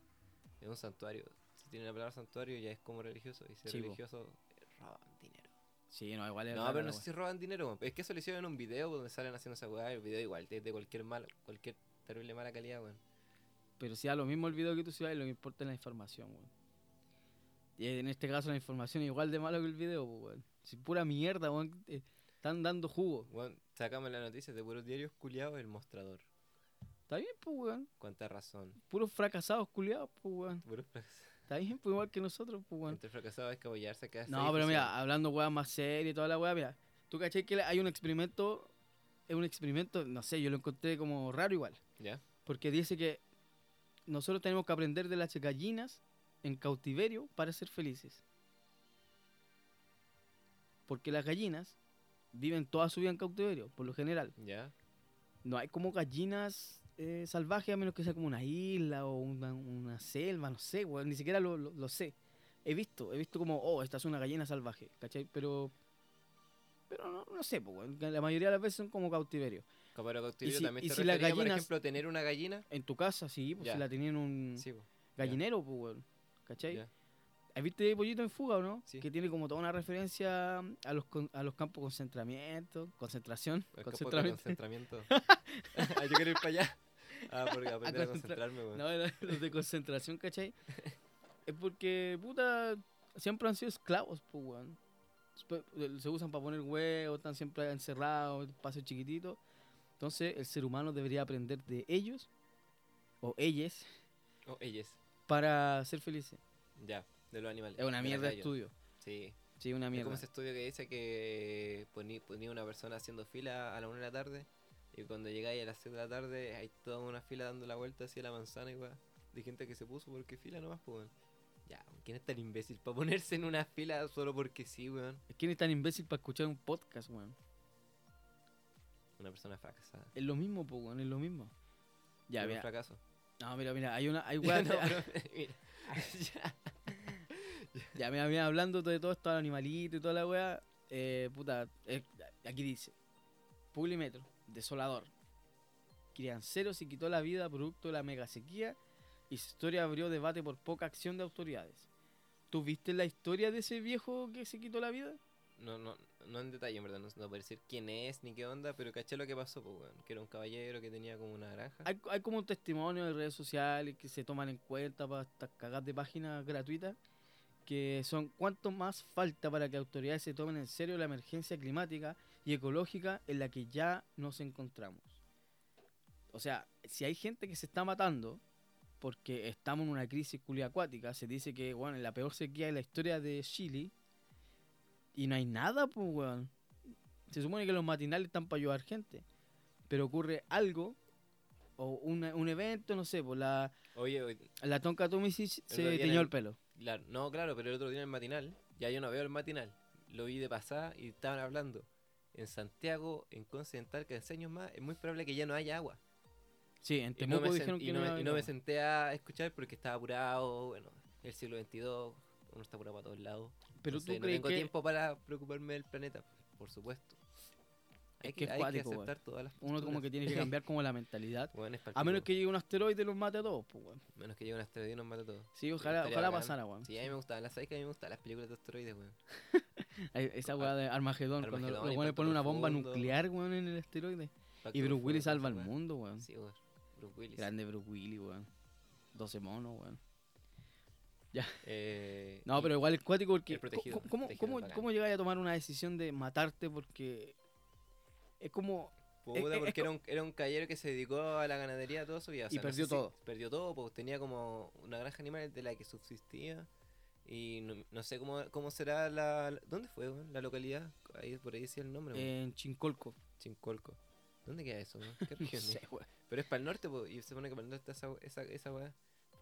Es un santuario. Si tiene la palabra santuario ya es como religioso. Y ser po. religioso roban dinero. Sí, no, igual es No, pero no sé si roban dinero, weón. Es que eso lo hicieron en un video donde salen haciendo esa weá. El video igual es de cualquier mal, cualquier terrible mala calidad, weón. Pero si da lo mismo el video que tú subas, lo que importa es la información, weón. Y en este caso la información es igual de malo que el video, pues, weón. Si pura mierda, weón. eh, están dando jugo. Weón, sacamos la noticia de puros diarios culiados el mostrador. Está bien, pues, weón. Cuánta razón. Puros fracasados culiados, pues, weón. Puros fracasados. Está bien, pues, igual que nosotros, pues, weón. Entre fracasados hay que apoyarse cada No, pero mira, hablando weas más serias y toda la wea, mira. ¿Tú cachai que hay un experimento es un experimento, no sé, yo lo encontré como raro igual. ¿Ya? Porque dice que nosotros tenemos que aprender de las gallinas en cautiverio para ser felices. Porque las gallinas viven toda su vida en cautiverio, por lo general. ¿Ya? No hay como gallinas eh, salvajes a menos que sea como una isla o una, una selva, no sé, weón, ni siquiera lo, lo- lo sé. He visto, he visto como, oh, esta es una gallina salvaje, ¿cachai? Pero, pero no, no sé, pues, weón, la mayoría de las veces son como cautiverio. Como para cautiverio si- también y te si refería, por gallinas- ejemplo, tener una gallina. En tu casa, sí, pues Ya. si la tenían en un Sí, po. gallinero, pues, weón, ¿cachai? Ya. ¿Has visto Pollito en Fuga o no? Sí. Que tiene como toda una referencia a los, con- a los campos de concentramiento, concentración, El campo de concentramiento. concentramiento. ah, yo quiero ir para allá. Ah, porque aprender a concentra- concentrarme, weón. No, los de concentración, ¿cachai? es porque, puta, siempre han sido esclavos, pues, weón. Se usan para poner huevos, están siempre encerrados, espacios chiquititos. Entonces, el ser humano debería aprender de ellos, o ellas, Oh, ellas. para ser felices. Ya, de los animales. Es una mierda de estudio. Sí. Sí, una Es mierda. como ese estudio que dice que poní- ponía una persona haciendo fila a la una de la tarde y cuando llegáis a las 6 de la tarde hay toda una fila dando la vuelta hacia la manzana y weá. De gente que se puso porque fila nomás, pues weón. Ya, ¿quién es tan imbécil para ponerse en una fila solo porque sí, weón? ¿Quién es tan imbécil para escuchar un podcast, weón? Una persona fracasada. Es lo mismo, pues, weón, es lo mismo. Ya, Fue un mira. fracaso. No, mira, mira, hay una, hay No, mira. Ya. Ya, mira, mira, hablando de todo esto, de animalitos y toda la wea, eh, puta, eh, aquí dice, Publimetro, desolador. Criancero se quitó la vida producto de la mega sequía y su historia abrió debate por poca acción de autoridades. ¿Tú viste la historia de ese viejo que se quitó la vida? No, no, no en detalle, en verdad, no, no puedo decir quién es ni qué onda, pero caché lo que pasó, pues, weón. Que era un caballero que tenía como una granja. Hay, hay como un testimonio en redes sociales que se toman en cuenta para estas cagadas de páginas gratuitas, que son cuánto más falta para que autoridades se tomen en serio la emergencia climática y ecológica en la que ya nos encontramos. O sea, si hay gente que se está matando porque estamos en una crisis culia acuática, se dice que, bueno, en la peor sequía de la historia de Chile, y no hay nada, pues, weón. Se supone que los matinales están para ayudar gente, pero ocurre algo o una- un evento, no sé, pues la, Oye, oye, la Tonka Tomisic se teñió el- el pelo. Claro, no, claro, pero el otro día en el matinal, ya yo no veo el matinal, lo vi de pasada y estaban hablando. En Santiago, en Continental, que en años más, es muy probable que ya no haya agua. Sí, en Y no, Temuco me, y no no, me- y no senté a escuchar porque estaba apurado, bueno, el siglo XXII, uno está apurado para todos lados. Pero Entonces, tú no crees tengo que tiempo para preocuparme del planeta, por supuesto. Hay Es que, es hay cuático, weón. aceptar todas las uno como que tiene que cambiar como la mentalidad. Weón, es pa'l A menos que llegue un asteroide y los mate a todos, pues, weón. Menos que llegue un asteroide y nos mate a todos. Sí, ojalá, estaría ojalá bacán. pasara, weón. Sí, a mí me gustaban las que a mí me gustan las películas de asteroides, weón. Esa weá de Armagedón, cuando los weones ponen una bomba nuclear, weón, en el asteroide. Impacto Y Bruce Willis salva al mundo, weón. Sí, weón. Bruce Willis. Grande Bruce Willis, weón. 12 monos, weón. Eh, No, pero igual es cuático porque. ¿Cómo, cómo, cómo, cómo llegáis a tomar una decisión de matarte? Porque. Es como. Puta, es- es porque era un, era un caballero que se dedicó a la ganadería toda su vida. o Y no perdió sé si- todo. perdió todo, porque tenía como una granja animal de la que subsistía. Y no, no sé cómo, cómo será la, la- ¿Dónde fue? La localidad. Ahí, por ahí decía el nombre. En Chincolco. Chincolco. ¿Dónde queda eso, weón? ¿Qué No región sé, es? weón. Pero es para el norte, po, y se supone que para el norte está esa, esa, esa weá.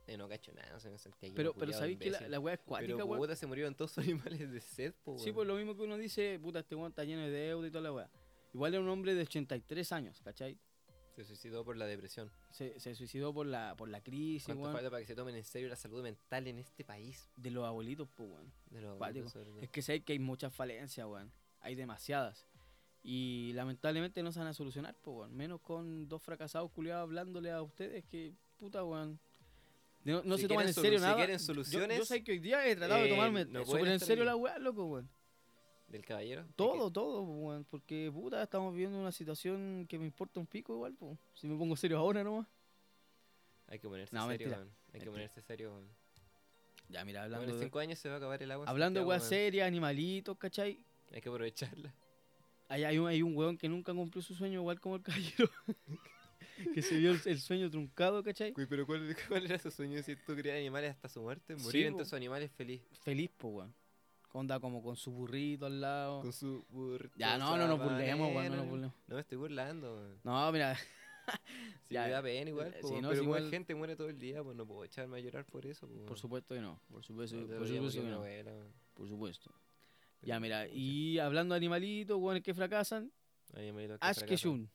Eh, no cacho nada, no sé, no sentía Pero, pero sabéis que la, la weá es cuática, Pero puta, se murieron todos sus animales de sed, po, Sí, weón. pues lo mismo que uno dice, puta, este weón está lleno de deuda y toda la weá. Igual era un hombre de 83 años, ¿cachai? Se suicidó por la depresión. Se, se suicidó por la, por la crisis, ¿Cuánto weón, falta para que se tomen en serio la salud mental en este país? de los abuelitos, pues, weón. De los todo. Es que sé que hay muchas falencias, weón. Hay demasiadas. Y lamentablemente no se van a solucionar, pues, weón. Menos con dos fracasados culiados hablándole a ustedes que, puta, weón. No, no Si se toman en serio solu- si nada. quieren Yo- soluciones, Yo, sé que hoy día he tratado de eh, tomarme no pueden en serio aquí. la weá, loco, weón. ¿Del caballero? ¿De Todo, todo, weón. Porque, puta, estamos viviendo una situación que me importa un pico igual, pues. Si me pongo serio ahora nomás. Hay que ponerse No, serio, mentira. Hay que mentira. ponerse serio, weón. Ya, mira, Bueno, hablando en de, cinco años se va a acabar el agua. en hablando de weas weón. serias, animalitos, ¿cachai? Hay que aprovecharla. Hay, hay, un, hay un weón que nunca cumplió su sueño, igual como el caballero. que se vio el, el sueño truncado, ¿cachai? Uy, pero ¿cuál, cuál era su sueño si tú criar animales hasta su muerte? Sí, Morir po. entre sus animales feliz. Feliz, po, weón. Onda como con su burrito al lado. Con su burrito Ya, no, no nos burlemos, weón, no nos burlemos. No me estoy burlando, weón. No, mira, Si Ya, me da pena igual, po, weón, no, pero si igual gente muere todo el día, pues no puedo echarme a llorar por eso. po, por supuesto que no. Por supuesto, otro por supuesto que no. Por supuesto. Pero, Ya, mira, y hablando de animalitos, weones que fracasan, Ash. Ketchum.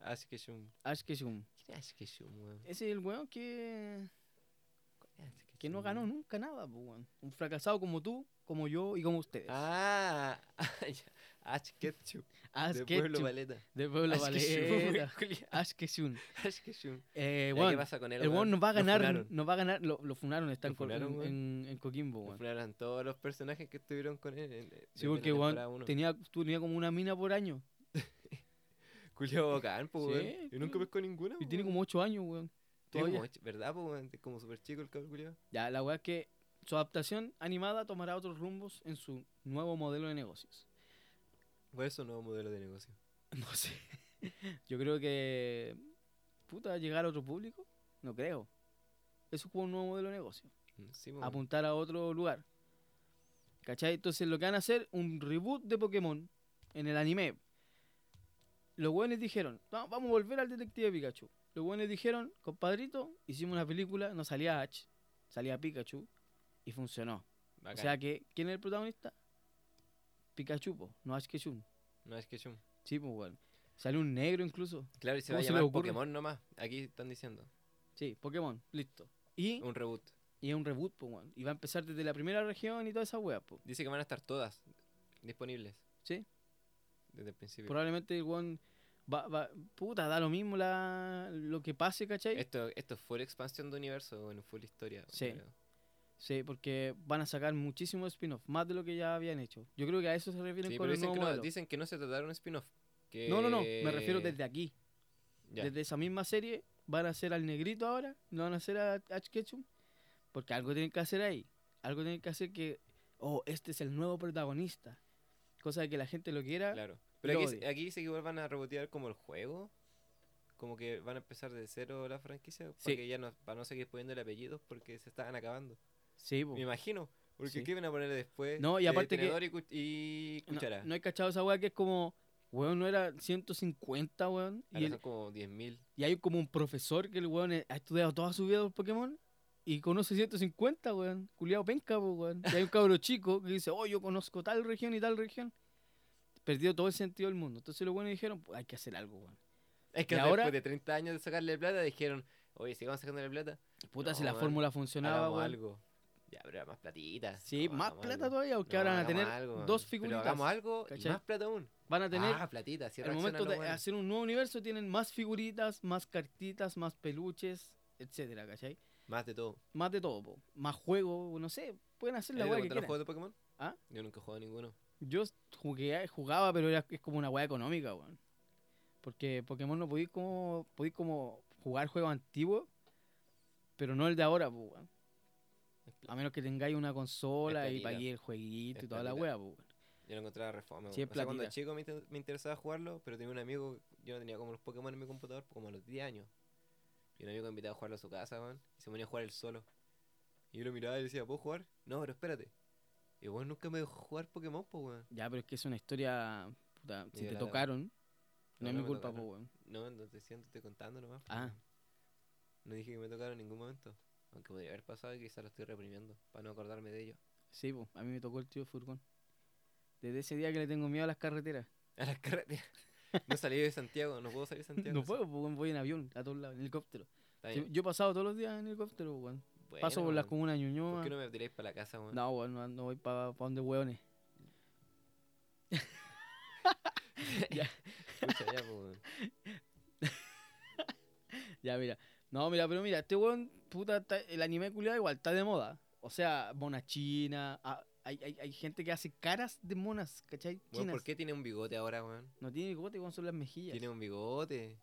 Ash Ketchum. Ash Ketchum. ¿Quién es Ash weón? Ese es el weón que, ¿Cuál es Ash que no ganó nunca nada, pues, weón. Un fracasado como tú, como yo y como ustedes. Ah, ya. Ash Ketchum. Ash de Pueblo. Paleta. De Pueblo Ash culiao. Ash Ketchum. Eh, Ya, weón, ¿Qué pasa con él, el weón nos va a ganar, nos va a ganar, lo, lo funaron, está ¿Lo en, funaron, en, Coquimbo, Lo funaron todos los personajes que estuvieron con él. en- Sí, porque tenía, tenía como una mina por año. Culiao bacán, pues, Sí, weón. Y nunca pescó ninguna. Y tiene como 8 años, weón. Como ¿Verdad, como súper chico el cabrón. Ya, la weá es que su adaptación animada tomará otros rumbos en su nuevo modelo de negocios. ¿Cuál es su nuevo modelo de negocio? No sé. Yo creo que. Puta, llegar a otro público. No creo. Eso es como un nuevo modelo de negocio. Mm, Sí. Apuntar a otro lugar. ¿Cachai? Entonces lo que van a hacer, un reboot de Pokémon en el anime. Los buenos dijeron, "No, vamos a volver al detective Pikachu. Los buenos dijeron, compadrito, hicimos una película, no salía Ash, salía Pikachu y funcionó. Bacán. O sea que, ¿quién es el protagonista? Pikachu, po, no Ash Ketchum. No es Ketchum. Sí, pues bueno. Sale un negro incluso. Claro, y se ¿Cómo va a se llamar? Pokémon nomás. Aquí están diciendo. Sí, Pokémon, listo. Y, Un reboot. y es un reboot, pues bueno. Y va a empezar desde la primera región y toda esa wea, pues. Dice que van a estar todas disponibles. Sí. Desde el principio. Probablemente el weón va, va, puta, da lo mismo la, lo que pase, ¿cachai? Esto, esto fue la expansión de universo o en full historia. Sí. creo. Sí, porque van a sacar muchísimos spin-off, más de lo que ya habían hecho. Yo creo que a eso se refieren Sí, con el dicen nuevo que, no, dicen que no se trataron spin-off. que- No, no, no, me refiero desde aquí. Ya. Desde esa misma serie van a hacer al negrito ahora, no van a hacer a Ash Ketchum, porque algo tienen que hacer ahí. Algo tienen que hacer que, oh, este es el nuevo protagonista. Cosa de que la gente lo quiera. Claro. Pero aquí, aquí dice que igual van a rebotear como el juego. Como que van a empezar de cero la franquicia. Sí. Para que ya no, para no seguir poniéndole apellidos porque se estaban acabando. Sí, po. Me imagino. Porque Sí. ¿qué van a poner después? No, y Eh, aparte que- tenedor y, cu- y No, cuchara. no hay cachado esa weá que es como, weón, no era 150, weón. Y, Ahora el- son como 10.000. y hay como un profesor que el weón eh, ha estudiado toda su vida los Pokémon y conoce 150, weón. Culiado penca, weón. Y hay un cabro chico que dice, oh, yo conozco tal región y tal región. Perdió todo el sentido del mundo. Entonces los buenos dijeron, pues hay que hacer algo, weón. Es que Y después ahora- de 30 años de sacarle plata, dijeron, oye, sigamos sacándole plata. Puta, No, si la fórmula funcionaba, weón. algo. Ya, pero era más platita. Sí, No, más plata algo. todavía, porque No, ahora van a tener algo, dos Pero figuritas. hagamos algo y más plata aún. Van a tener, Ah, platita, si al reaccionan momento de hacer un nuevo universo, tienen más figuritas, más cartitas, más peluches, etcétera, ¿cachai? Más de todo. Más de todo, po. más juegos, no sé, pueden hacer la ¿Has weá que a los quieran. juegos de Pokémon? ¿Ah? Yo nunca he jugado ninguno. Yo jugué, jugaba, pero era, es como una weá económica, weón. Porque Pokémon no podéis como, podéis como jugar juegos antiguos, pero no el de ahora, po, weón. A menos que tengáis una consola y paguéis el jueguito Es y toda la weá, po, weón. Yo lo encontraba reforma. Sí, es o sea, cuando chico me, me interesaba jugarlo, pero tenía un amigo, yo no tenía como los Pokémon en mi computador como a los 10 años. Y un amigo me invitaba a jugarlo a su casa, weón, y se ponía a jugar él solo. Y yo lo miraba y le decía, ¿puedo jugar? No, pero espérate. Y weón nunca me dejó jugar Pokémon, pues weón. Ya, pero es que es una historia, puta, si te la- tocaron, no, No, es no mi culpa, po, tocaron. weón. No, no te siento, te estoy contando nomás. Ah. weón. No dije que me tocaron en ningún momento. Aunque podría haber pasado y quizás lo estoy reprimiendo, para no acordarme de ello. Sí, po, a mí me tocó el tío Furgón. Desde ese día que le tengo miedo a las carreteras. A las carreteras. No salí de Santiago, no puedo salir de Santiago. No puedo, weón, voy en avión, a todos lados, en helicóptero. Yo he pasado todos los días en helicóptero, po, weón. Paso Bueno, por las comunas de ¿Por Ñuñoa. qué no me tiráis para la casa, weón? No, weón, no, no voy para pa donde hueones. Ya. Pucha, ya, po, weón. Ya, mira. No, mira, pero mira, este weón, puta, está- el anime culiado igual está de moda. O sea, mona china. hay, hay, hay gente que hace caras de monas, ¿cachai? Chinas. ¿por qué tiene un bigote ahora, weón? No tiene bigote, weón, son las mejillas. Tiene un bigote.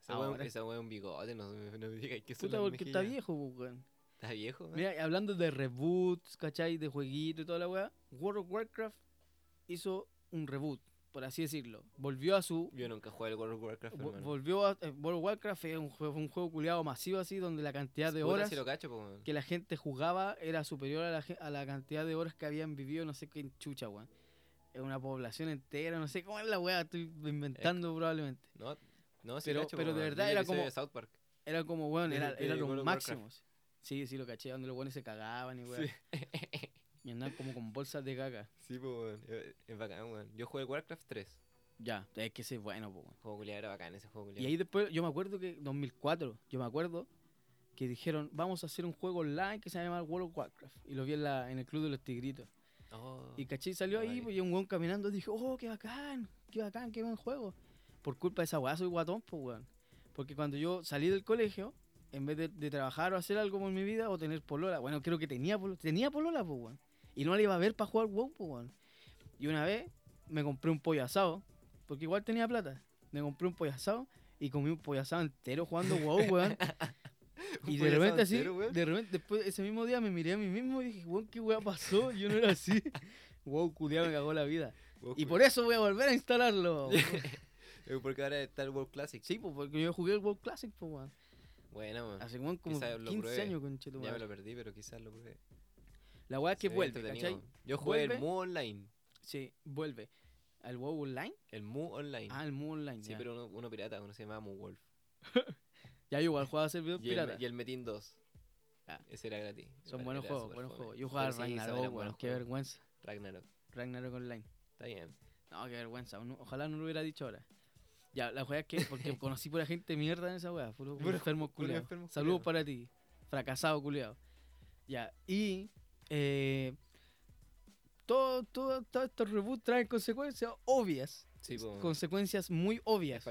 Esa weón, Ahora. esa weón es un bigote, no, me- no me digas que son Puta, las porque está viejo, po, weón. ¿Está viejo? Mira, hablando de reboots, ¿cachai? De jueguito y toda la weá. World of Warcraft hizo un reboot. por así decirlo, volvió a su... Yo nunca jugué al World of Warcraft, vo- hermano. volvió a... eh, World of Warcraft es un juego, fue un juego culiado masivo así, donde la cantidad de horas lo cacho, po, que la gente jugaba era superior a la, a la cantidad de horas que habían vivido, no sé qué en chucha, weón. Es una población entera, no sé cómo es la weá, estoy inventando probablemente. No, no, sí Pero- cacho, po, pero de verdad era como- South Park. Era como, weón, era, era of Warcraft. máximos. Sí, sí, lo caché, donde los buenos se cagaban y weón. Sí. Y andaban como con bolsas de caca. Sí, pues, weón. Es bacán, weón. Yo jugué Warcraft 3. Ya, es que ese es bueno, po, weón. Juego culiado era bacán ese juego culiado. Y ahí después, yo me acuerdo que 2004, yo me acuerdo que dijeron, vamos a hacer un juego online que se llama World of Warcraft. Y lo vi en, la, en el Club de los Tigritos. Oh, Y caché, salió ahí, pues, y un weón caminando y dije, oh, qué bacán, qué bacán, qué buen juego. Por culpa de esa weá soy guatón, pues weón. Porque cuando yo salí del colegio, en vez de, de trabajar o hacer algo por mi vida o tener polola, bueno, creo que tenía polola, tenía polola, pues weón. Y no la iba a ver para jugar WoW, pues weón. Y una vez me compré un pollo asado, porque igual tenía plata. Me compré un pollo asado y comí un pollo asado entero jugando WoW, weón. Y de repente así, entero, de repente, después ese mismo día me miré a mí mismo y dije, weón, ¿qué weá pasó? Yo no era así. wow, culiado me cagó la vida. Vos Y por eso voy a volver a instalarlo. Porque ahora está el World Classic. sí, pues porque yo jugué el WoW Classic, pues weón. Bueno. Hace como lo 15 pruebe. años, conchetumare. Ya me lo perdí, pero quizás lo pruebe. La weá es que Se ve vuelve, entretenido. ¿cachai? Yo jugué Vuelve. el Mu Online. Sí, vuelve. ¿Al WoW Online? El Mu Online. Ah, el Mu Online. sí, ya. pero uno, uno pirata, uno se llama Mu Wolf. Ya yo igual jugaba servidor Y el, pirata. y el Metin 2. Ah. Ese era gratis. Son buenos era juegos, súper buenos fome. juegos. Yo jugaba Pero sí, Ragnarok, eran weón. buenos Qué juegos. vergüenza. Ragnarok. Ragnarok Online. Está bien. No, qué vergüenza. ojalá no lo hubiera dicho ahora. Ya, la weá es que, porque conocí pura gente mierda en esa weá. Puro, Puro- enfermo culiado. Saludos para ti. Fracasado culiado. Ya, y. Eh, todo, todo, todos estos reboots traen consecuencias obvias. Sí. Consecuencias muy obvias.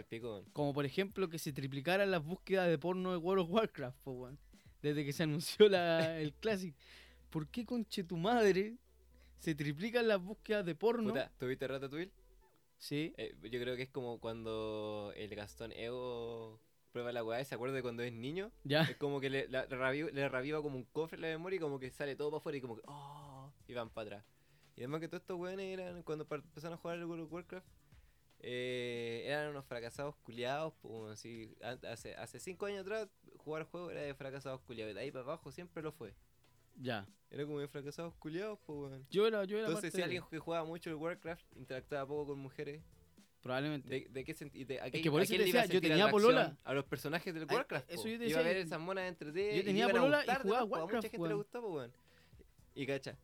Como por ejemplo que se triplicaran las búsquedas de porno de World of Warcraft, po, weón. Desde que se anunció la, el Classic. ¿Por qué conche tu madre se triplican las búsquedas de porno? Puta, ¿tuviste Ratatouille? Sí. Eh, yo creo que es como cuando el Gastón Ego prueba la weá y se acuerda de cuando es niño. Ya. Es como que le, la- reviva, le reviva como un cofre en la memoria y como que sale todo para afuera y como que oh, y van para atrás. Y además que todos estos weones eran, cuando empezaron a jugar el World of Warcraft, eh, eran unos fracasados culiados. Pues, así, hace, hace cinco años atrás jugar juego era de fracasados culiados. De ahí para abajo siempre lo fue. Ya. Era como de fracasados culiados, pues weón. Yo era, yo era Entonces, parte si de- alguien que jugaba mucho el Warcraft interactuaba poco con mujeres, Probablemente. ¿de, de qué sentido? ¿A qué, que por a eso quién te le iba a decía, yo sentir tenía atracción? polola. A los personajes del Warcraft. eso po. yo te Iba a ver esas monas entre yo tenía polola y jugaba a Warcraft, mucha gente weón. le gustaba, po, weón. Y cacha,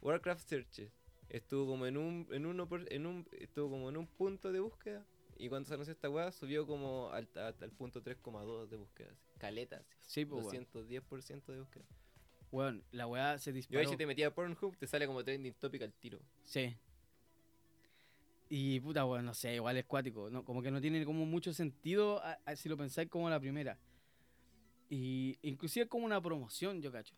Warcraft Searches estuvo como en un, en uno por- en un, estuvo como en un punto de búsqueda. Y cuando se anunció esta weá, subió como al, hasta el punto 3,2 de búsqueda. así. Caletas. Sí, pues, weón. 210% de búsqueda. Weón, la weá se Yo ahí disparó. si te metías a Pornhub, te sale como trending topic al tiro. Sí. Y puta, weón, no sé, igual es cuático. No, como que no tiene como mucho sentido a- a- si lo pensáis como la primera. Y inclusive es como una promoción, yo cacho.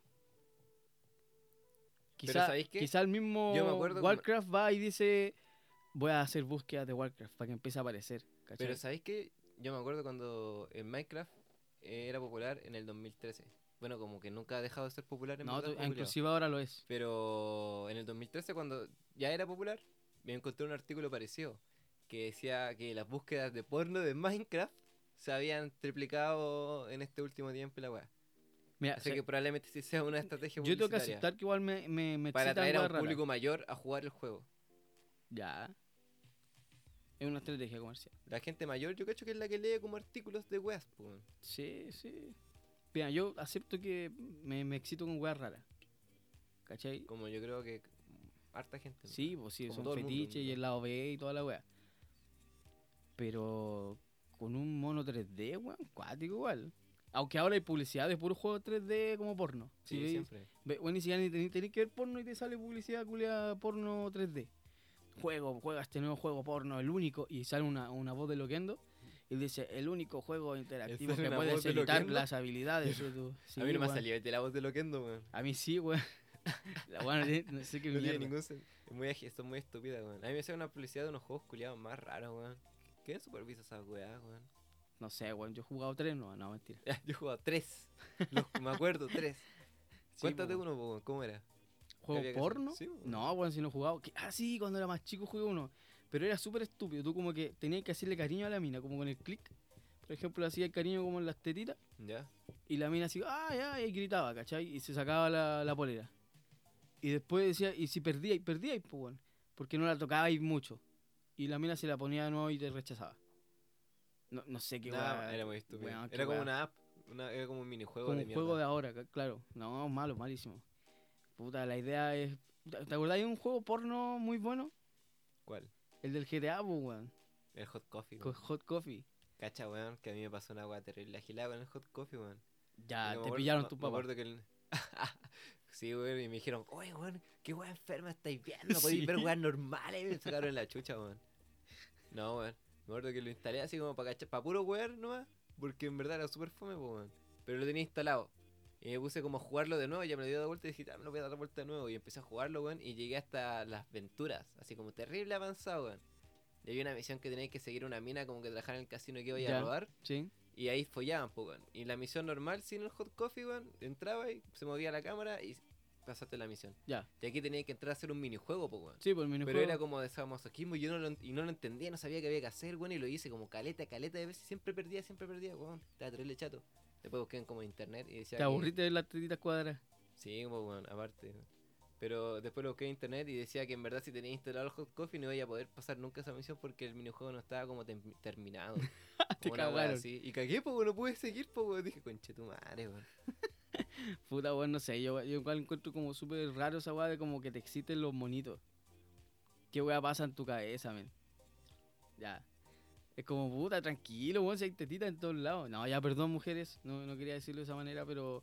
Quizá, ¿sabéis qué? quizá el mismo Yo me acuerdo como- Warcraft va y dice, voy a hacer búsquedas de Warcraft para que empiece a aparecer. ¿cachai? Pero ¿sabéis qué? Yo me acuerdo cuando en Minecraft era popular en el 2013. Bueno, como que nunca ha dejado de ser popular en no, tú- juego inclusive ahora lo es. Pero en el 2013 cuando ya era popular, me encontré un artículo parecido que decía que las búsquedas de porno de Minecraft se habían triplicado en este último tiempo la weá. Mira, Así se- que probablemente sí sea una estrategia yo tengo que aceptar que igual me, me, me para atraer a un público mayor a jugar el juego. Ya. Es una estrategia comercial. La gente mayor yo cacho que es la que lee como artículos de weas, weón. Sí, sí. Mira, yo acepto que me, me excito con weas raras. ¿Cachai? Como yo creo que harta gente. Sí, pues sí, son fetiches y el lado B y toda la wea. Pero con un mono 3D, weón, cuático igual. Aunque ahora hay publicidad de puro juego 3D como porno. Si Sí, siempre. bueno, ni siquiera ni tenés, tenés que ver porno y te sale publicidad culia porno 3D. Juego, juega este nuevo juego porno, el único, y sale una, una voz de Loquendo y dice, el único juego interactivo que una puedes voz de editar Loquendo? las habilidades. Sí, a mí no me ha salido la voz de Loquendo, weón. A mí sí, weón. La weá no, sé qué No tiene ningún es muy, esto es muy estúpida, weón. A mí me sale una publicidad de unos juegos culiados más raros, weón. ¿Quién supervisa esas weas, weón? No sé, weón, yo he jugado tres, no, no, mentira. Yo he jugado tres. Los- me acuerdo, tres. Sí, Cuéntate uno, weón. ¿Cómo era? ¿Juego porno? Sí, no, weón, si no he jugado. ¿Qué? Ah, sí, cuando era más chico jugué uno. Pero era súper estúpido. Tú como que tenías que hacerle cariño a la mina, como con el clic. Por ejemplo, hacía el cariño como en las tetitas. ¿Ya? Y la mina así, ah, ya, y gritaba, ¿cachai? Y se sacaba la, la polera. Y después decía, y si perdía, y perdía, pues bueno, porque no la tocabais mucho. Y la mina se la ponía de nuevo y te rechazaba. No, no sé qué Nah, era muy estúpido. era como una app. Una, era como un minijuego Como de un mierda. juego de ahora, claro. No, malo, malísimo. Puta, la idea es. ¿Te te acordás de un juego porno muy bueno? ¿Cuál? El del GTA, weón. El hot coffee. Con weón. Hot Coffee. Cacha, weón, que a mí me pasó una weá terrible agilada con el hot coffee, weón. Ya, te pillaron me- tus me que el- sí, weón, y me dijeron, oye, weón, qué weá enferma estáis viendo, podéis Sí. ver weas normales, y me sacaron la chucha, weón. No, weón, me acuerdo que lo instalé así como para cachar, para puro wear nomás, porque en verdad era súper fome, weón. Pero lo tenía instalado. Y me puse como a jugarlo de nuevo, ya me lo dio de vuelta y dije, ah, me lo voy a dar de vuelta de nuevo. Y empecé a jugarlo, weón, y llegué hasta las venturas, así como terrible avanzado, weón. Y había una misión que teníais que seguir una mina como que trabajar en el casino que iba a robar. Sí. Y ahí follaban, pues, weón. Y la misión normal, sin el hot coffee, weón, entraba y se movía la cámara y pasaste la misión. Ya. Y aquí tenía que entrar a hacer un minijuego, pues, weón. Sí, por el minijuego. Pero era como de sadomasoquismo y yo no lo, y no lo entendía, no sabía qué había que hacer, weón, y lo hice como caleta, caleta de veces, siempre perdía, siempre perdía, weón. Estaba terrible chato. Después busqué en como internet y decía Te aburriste de las tetitas cuadradas. Sí, pues, weón, aparte. Pero después lo busqué en internet y decía que en verdad si tenía instalado el hot coffee no iba a poder pasar nunca esa misión porque el minijuego no estaba como terminado. Te Como una así. Y cagué, pues, no pude seguir, pues. Dije, conche tu madre, weón. Puta, weón, no sé. Yo, yo igual encuentro como súper raro esa weá de como que te exciten los monitos. ¿Qué weá pasa en tu cabeza, men? Ya. Es como, puta, tranquilo, weón, si hay tetitas en todos lados. No, ya, perdón, mujeres. No, no quería decirlo de esa manera, pero.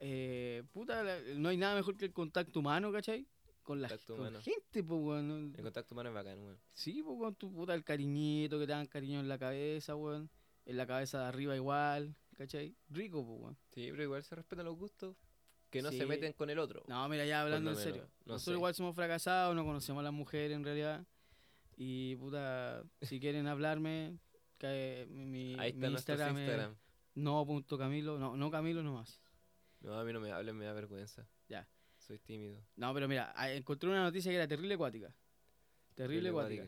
Eh, puta, la- no hay nada mejor que el contacto humano, ¿cachai? Con la con gente, pues, weón. El contacto humano es bacán, weón. Sí, pues, con tu puta, el cariñito, que te dan cariño en la cabeza, weón. En la cabeza de arriba igual, ¿cachai? Rico, pues, weón. Sí, pero igual se respetan los gustos que no Sí. se meten con el otro. No, mira, ya hablando en serio. no Nosotros sé. igual somos fracasados, no conocemos a las mujeres en realidad. Y puta, si quieren hablarme, que mi, Ahí está nuestro Instagram, es Instagram. no.camilo, no, no Camilo nomás. No, a mí no me hablen, me da vergüenza. Ya. Soy tímido. No, pero mira, ah, encontré una noticia que era terrible acuática. Terrible acuática.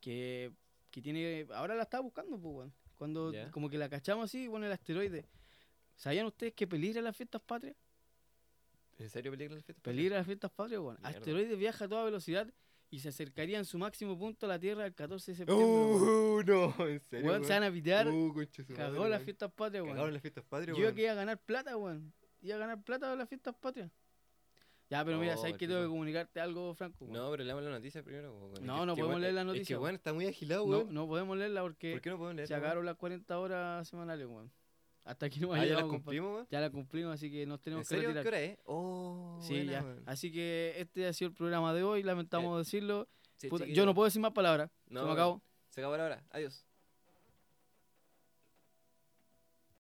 Que, que tiene, ahora la estaba buscando, pues, weón. Cuando Ya. como que la cachamos así, bueno, el asteroide. ¿Sabían ustedes que peligra las fiestas patrias? ¿En serio peligra el fiesta? Peligra las fiestas patrias, weón. Mierda. Asteroide viaja a toda velocidad y se acercaría en su máximo punto a la Tierra el 14 de septiembre. weón. Uh, no, en serio. Weón, se van a pitear. Uh, Cagó madre, las fiestas patrias, weón. Cagaron las fiestas patrias, Yo weón. que iba a ganar plata, weón. Iba a ganar plata de las fiestas patrias. Ya, pero mira, ¿sabes que tengo que comunicarte algo, Franco? weón? No, pero leamos la noticia primero. weón. No, Es que- no que podemos leer la Es noticia, que, weón. está muy agilado, no, weón. no podemos leerla porque ¿Por qué no podemos leer? se acabaron las 40 horas semanales, weón. Hasta aquí no Ah, ya compadre. cumplimos, weón. Ya la cumplimos, así que nos ¿En tenemos que serio? ¿Qué retirar. hora es? Oh, Sí, buena, ya. Así que este ha sido el programa de hoy, lamentamos decirlo. Sí, Puta, chiquillos. yo no puedo decir más palabras. No, se me acabó. Se acabó la hora. Adiós.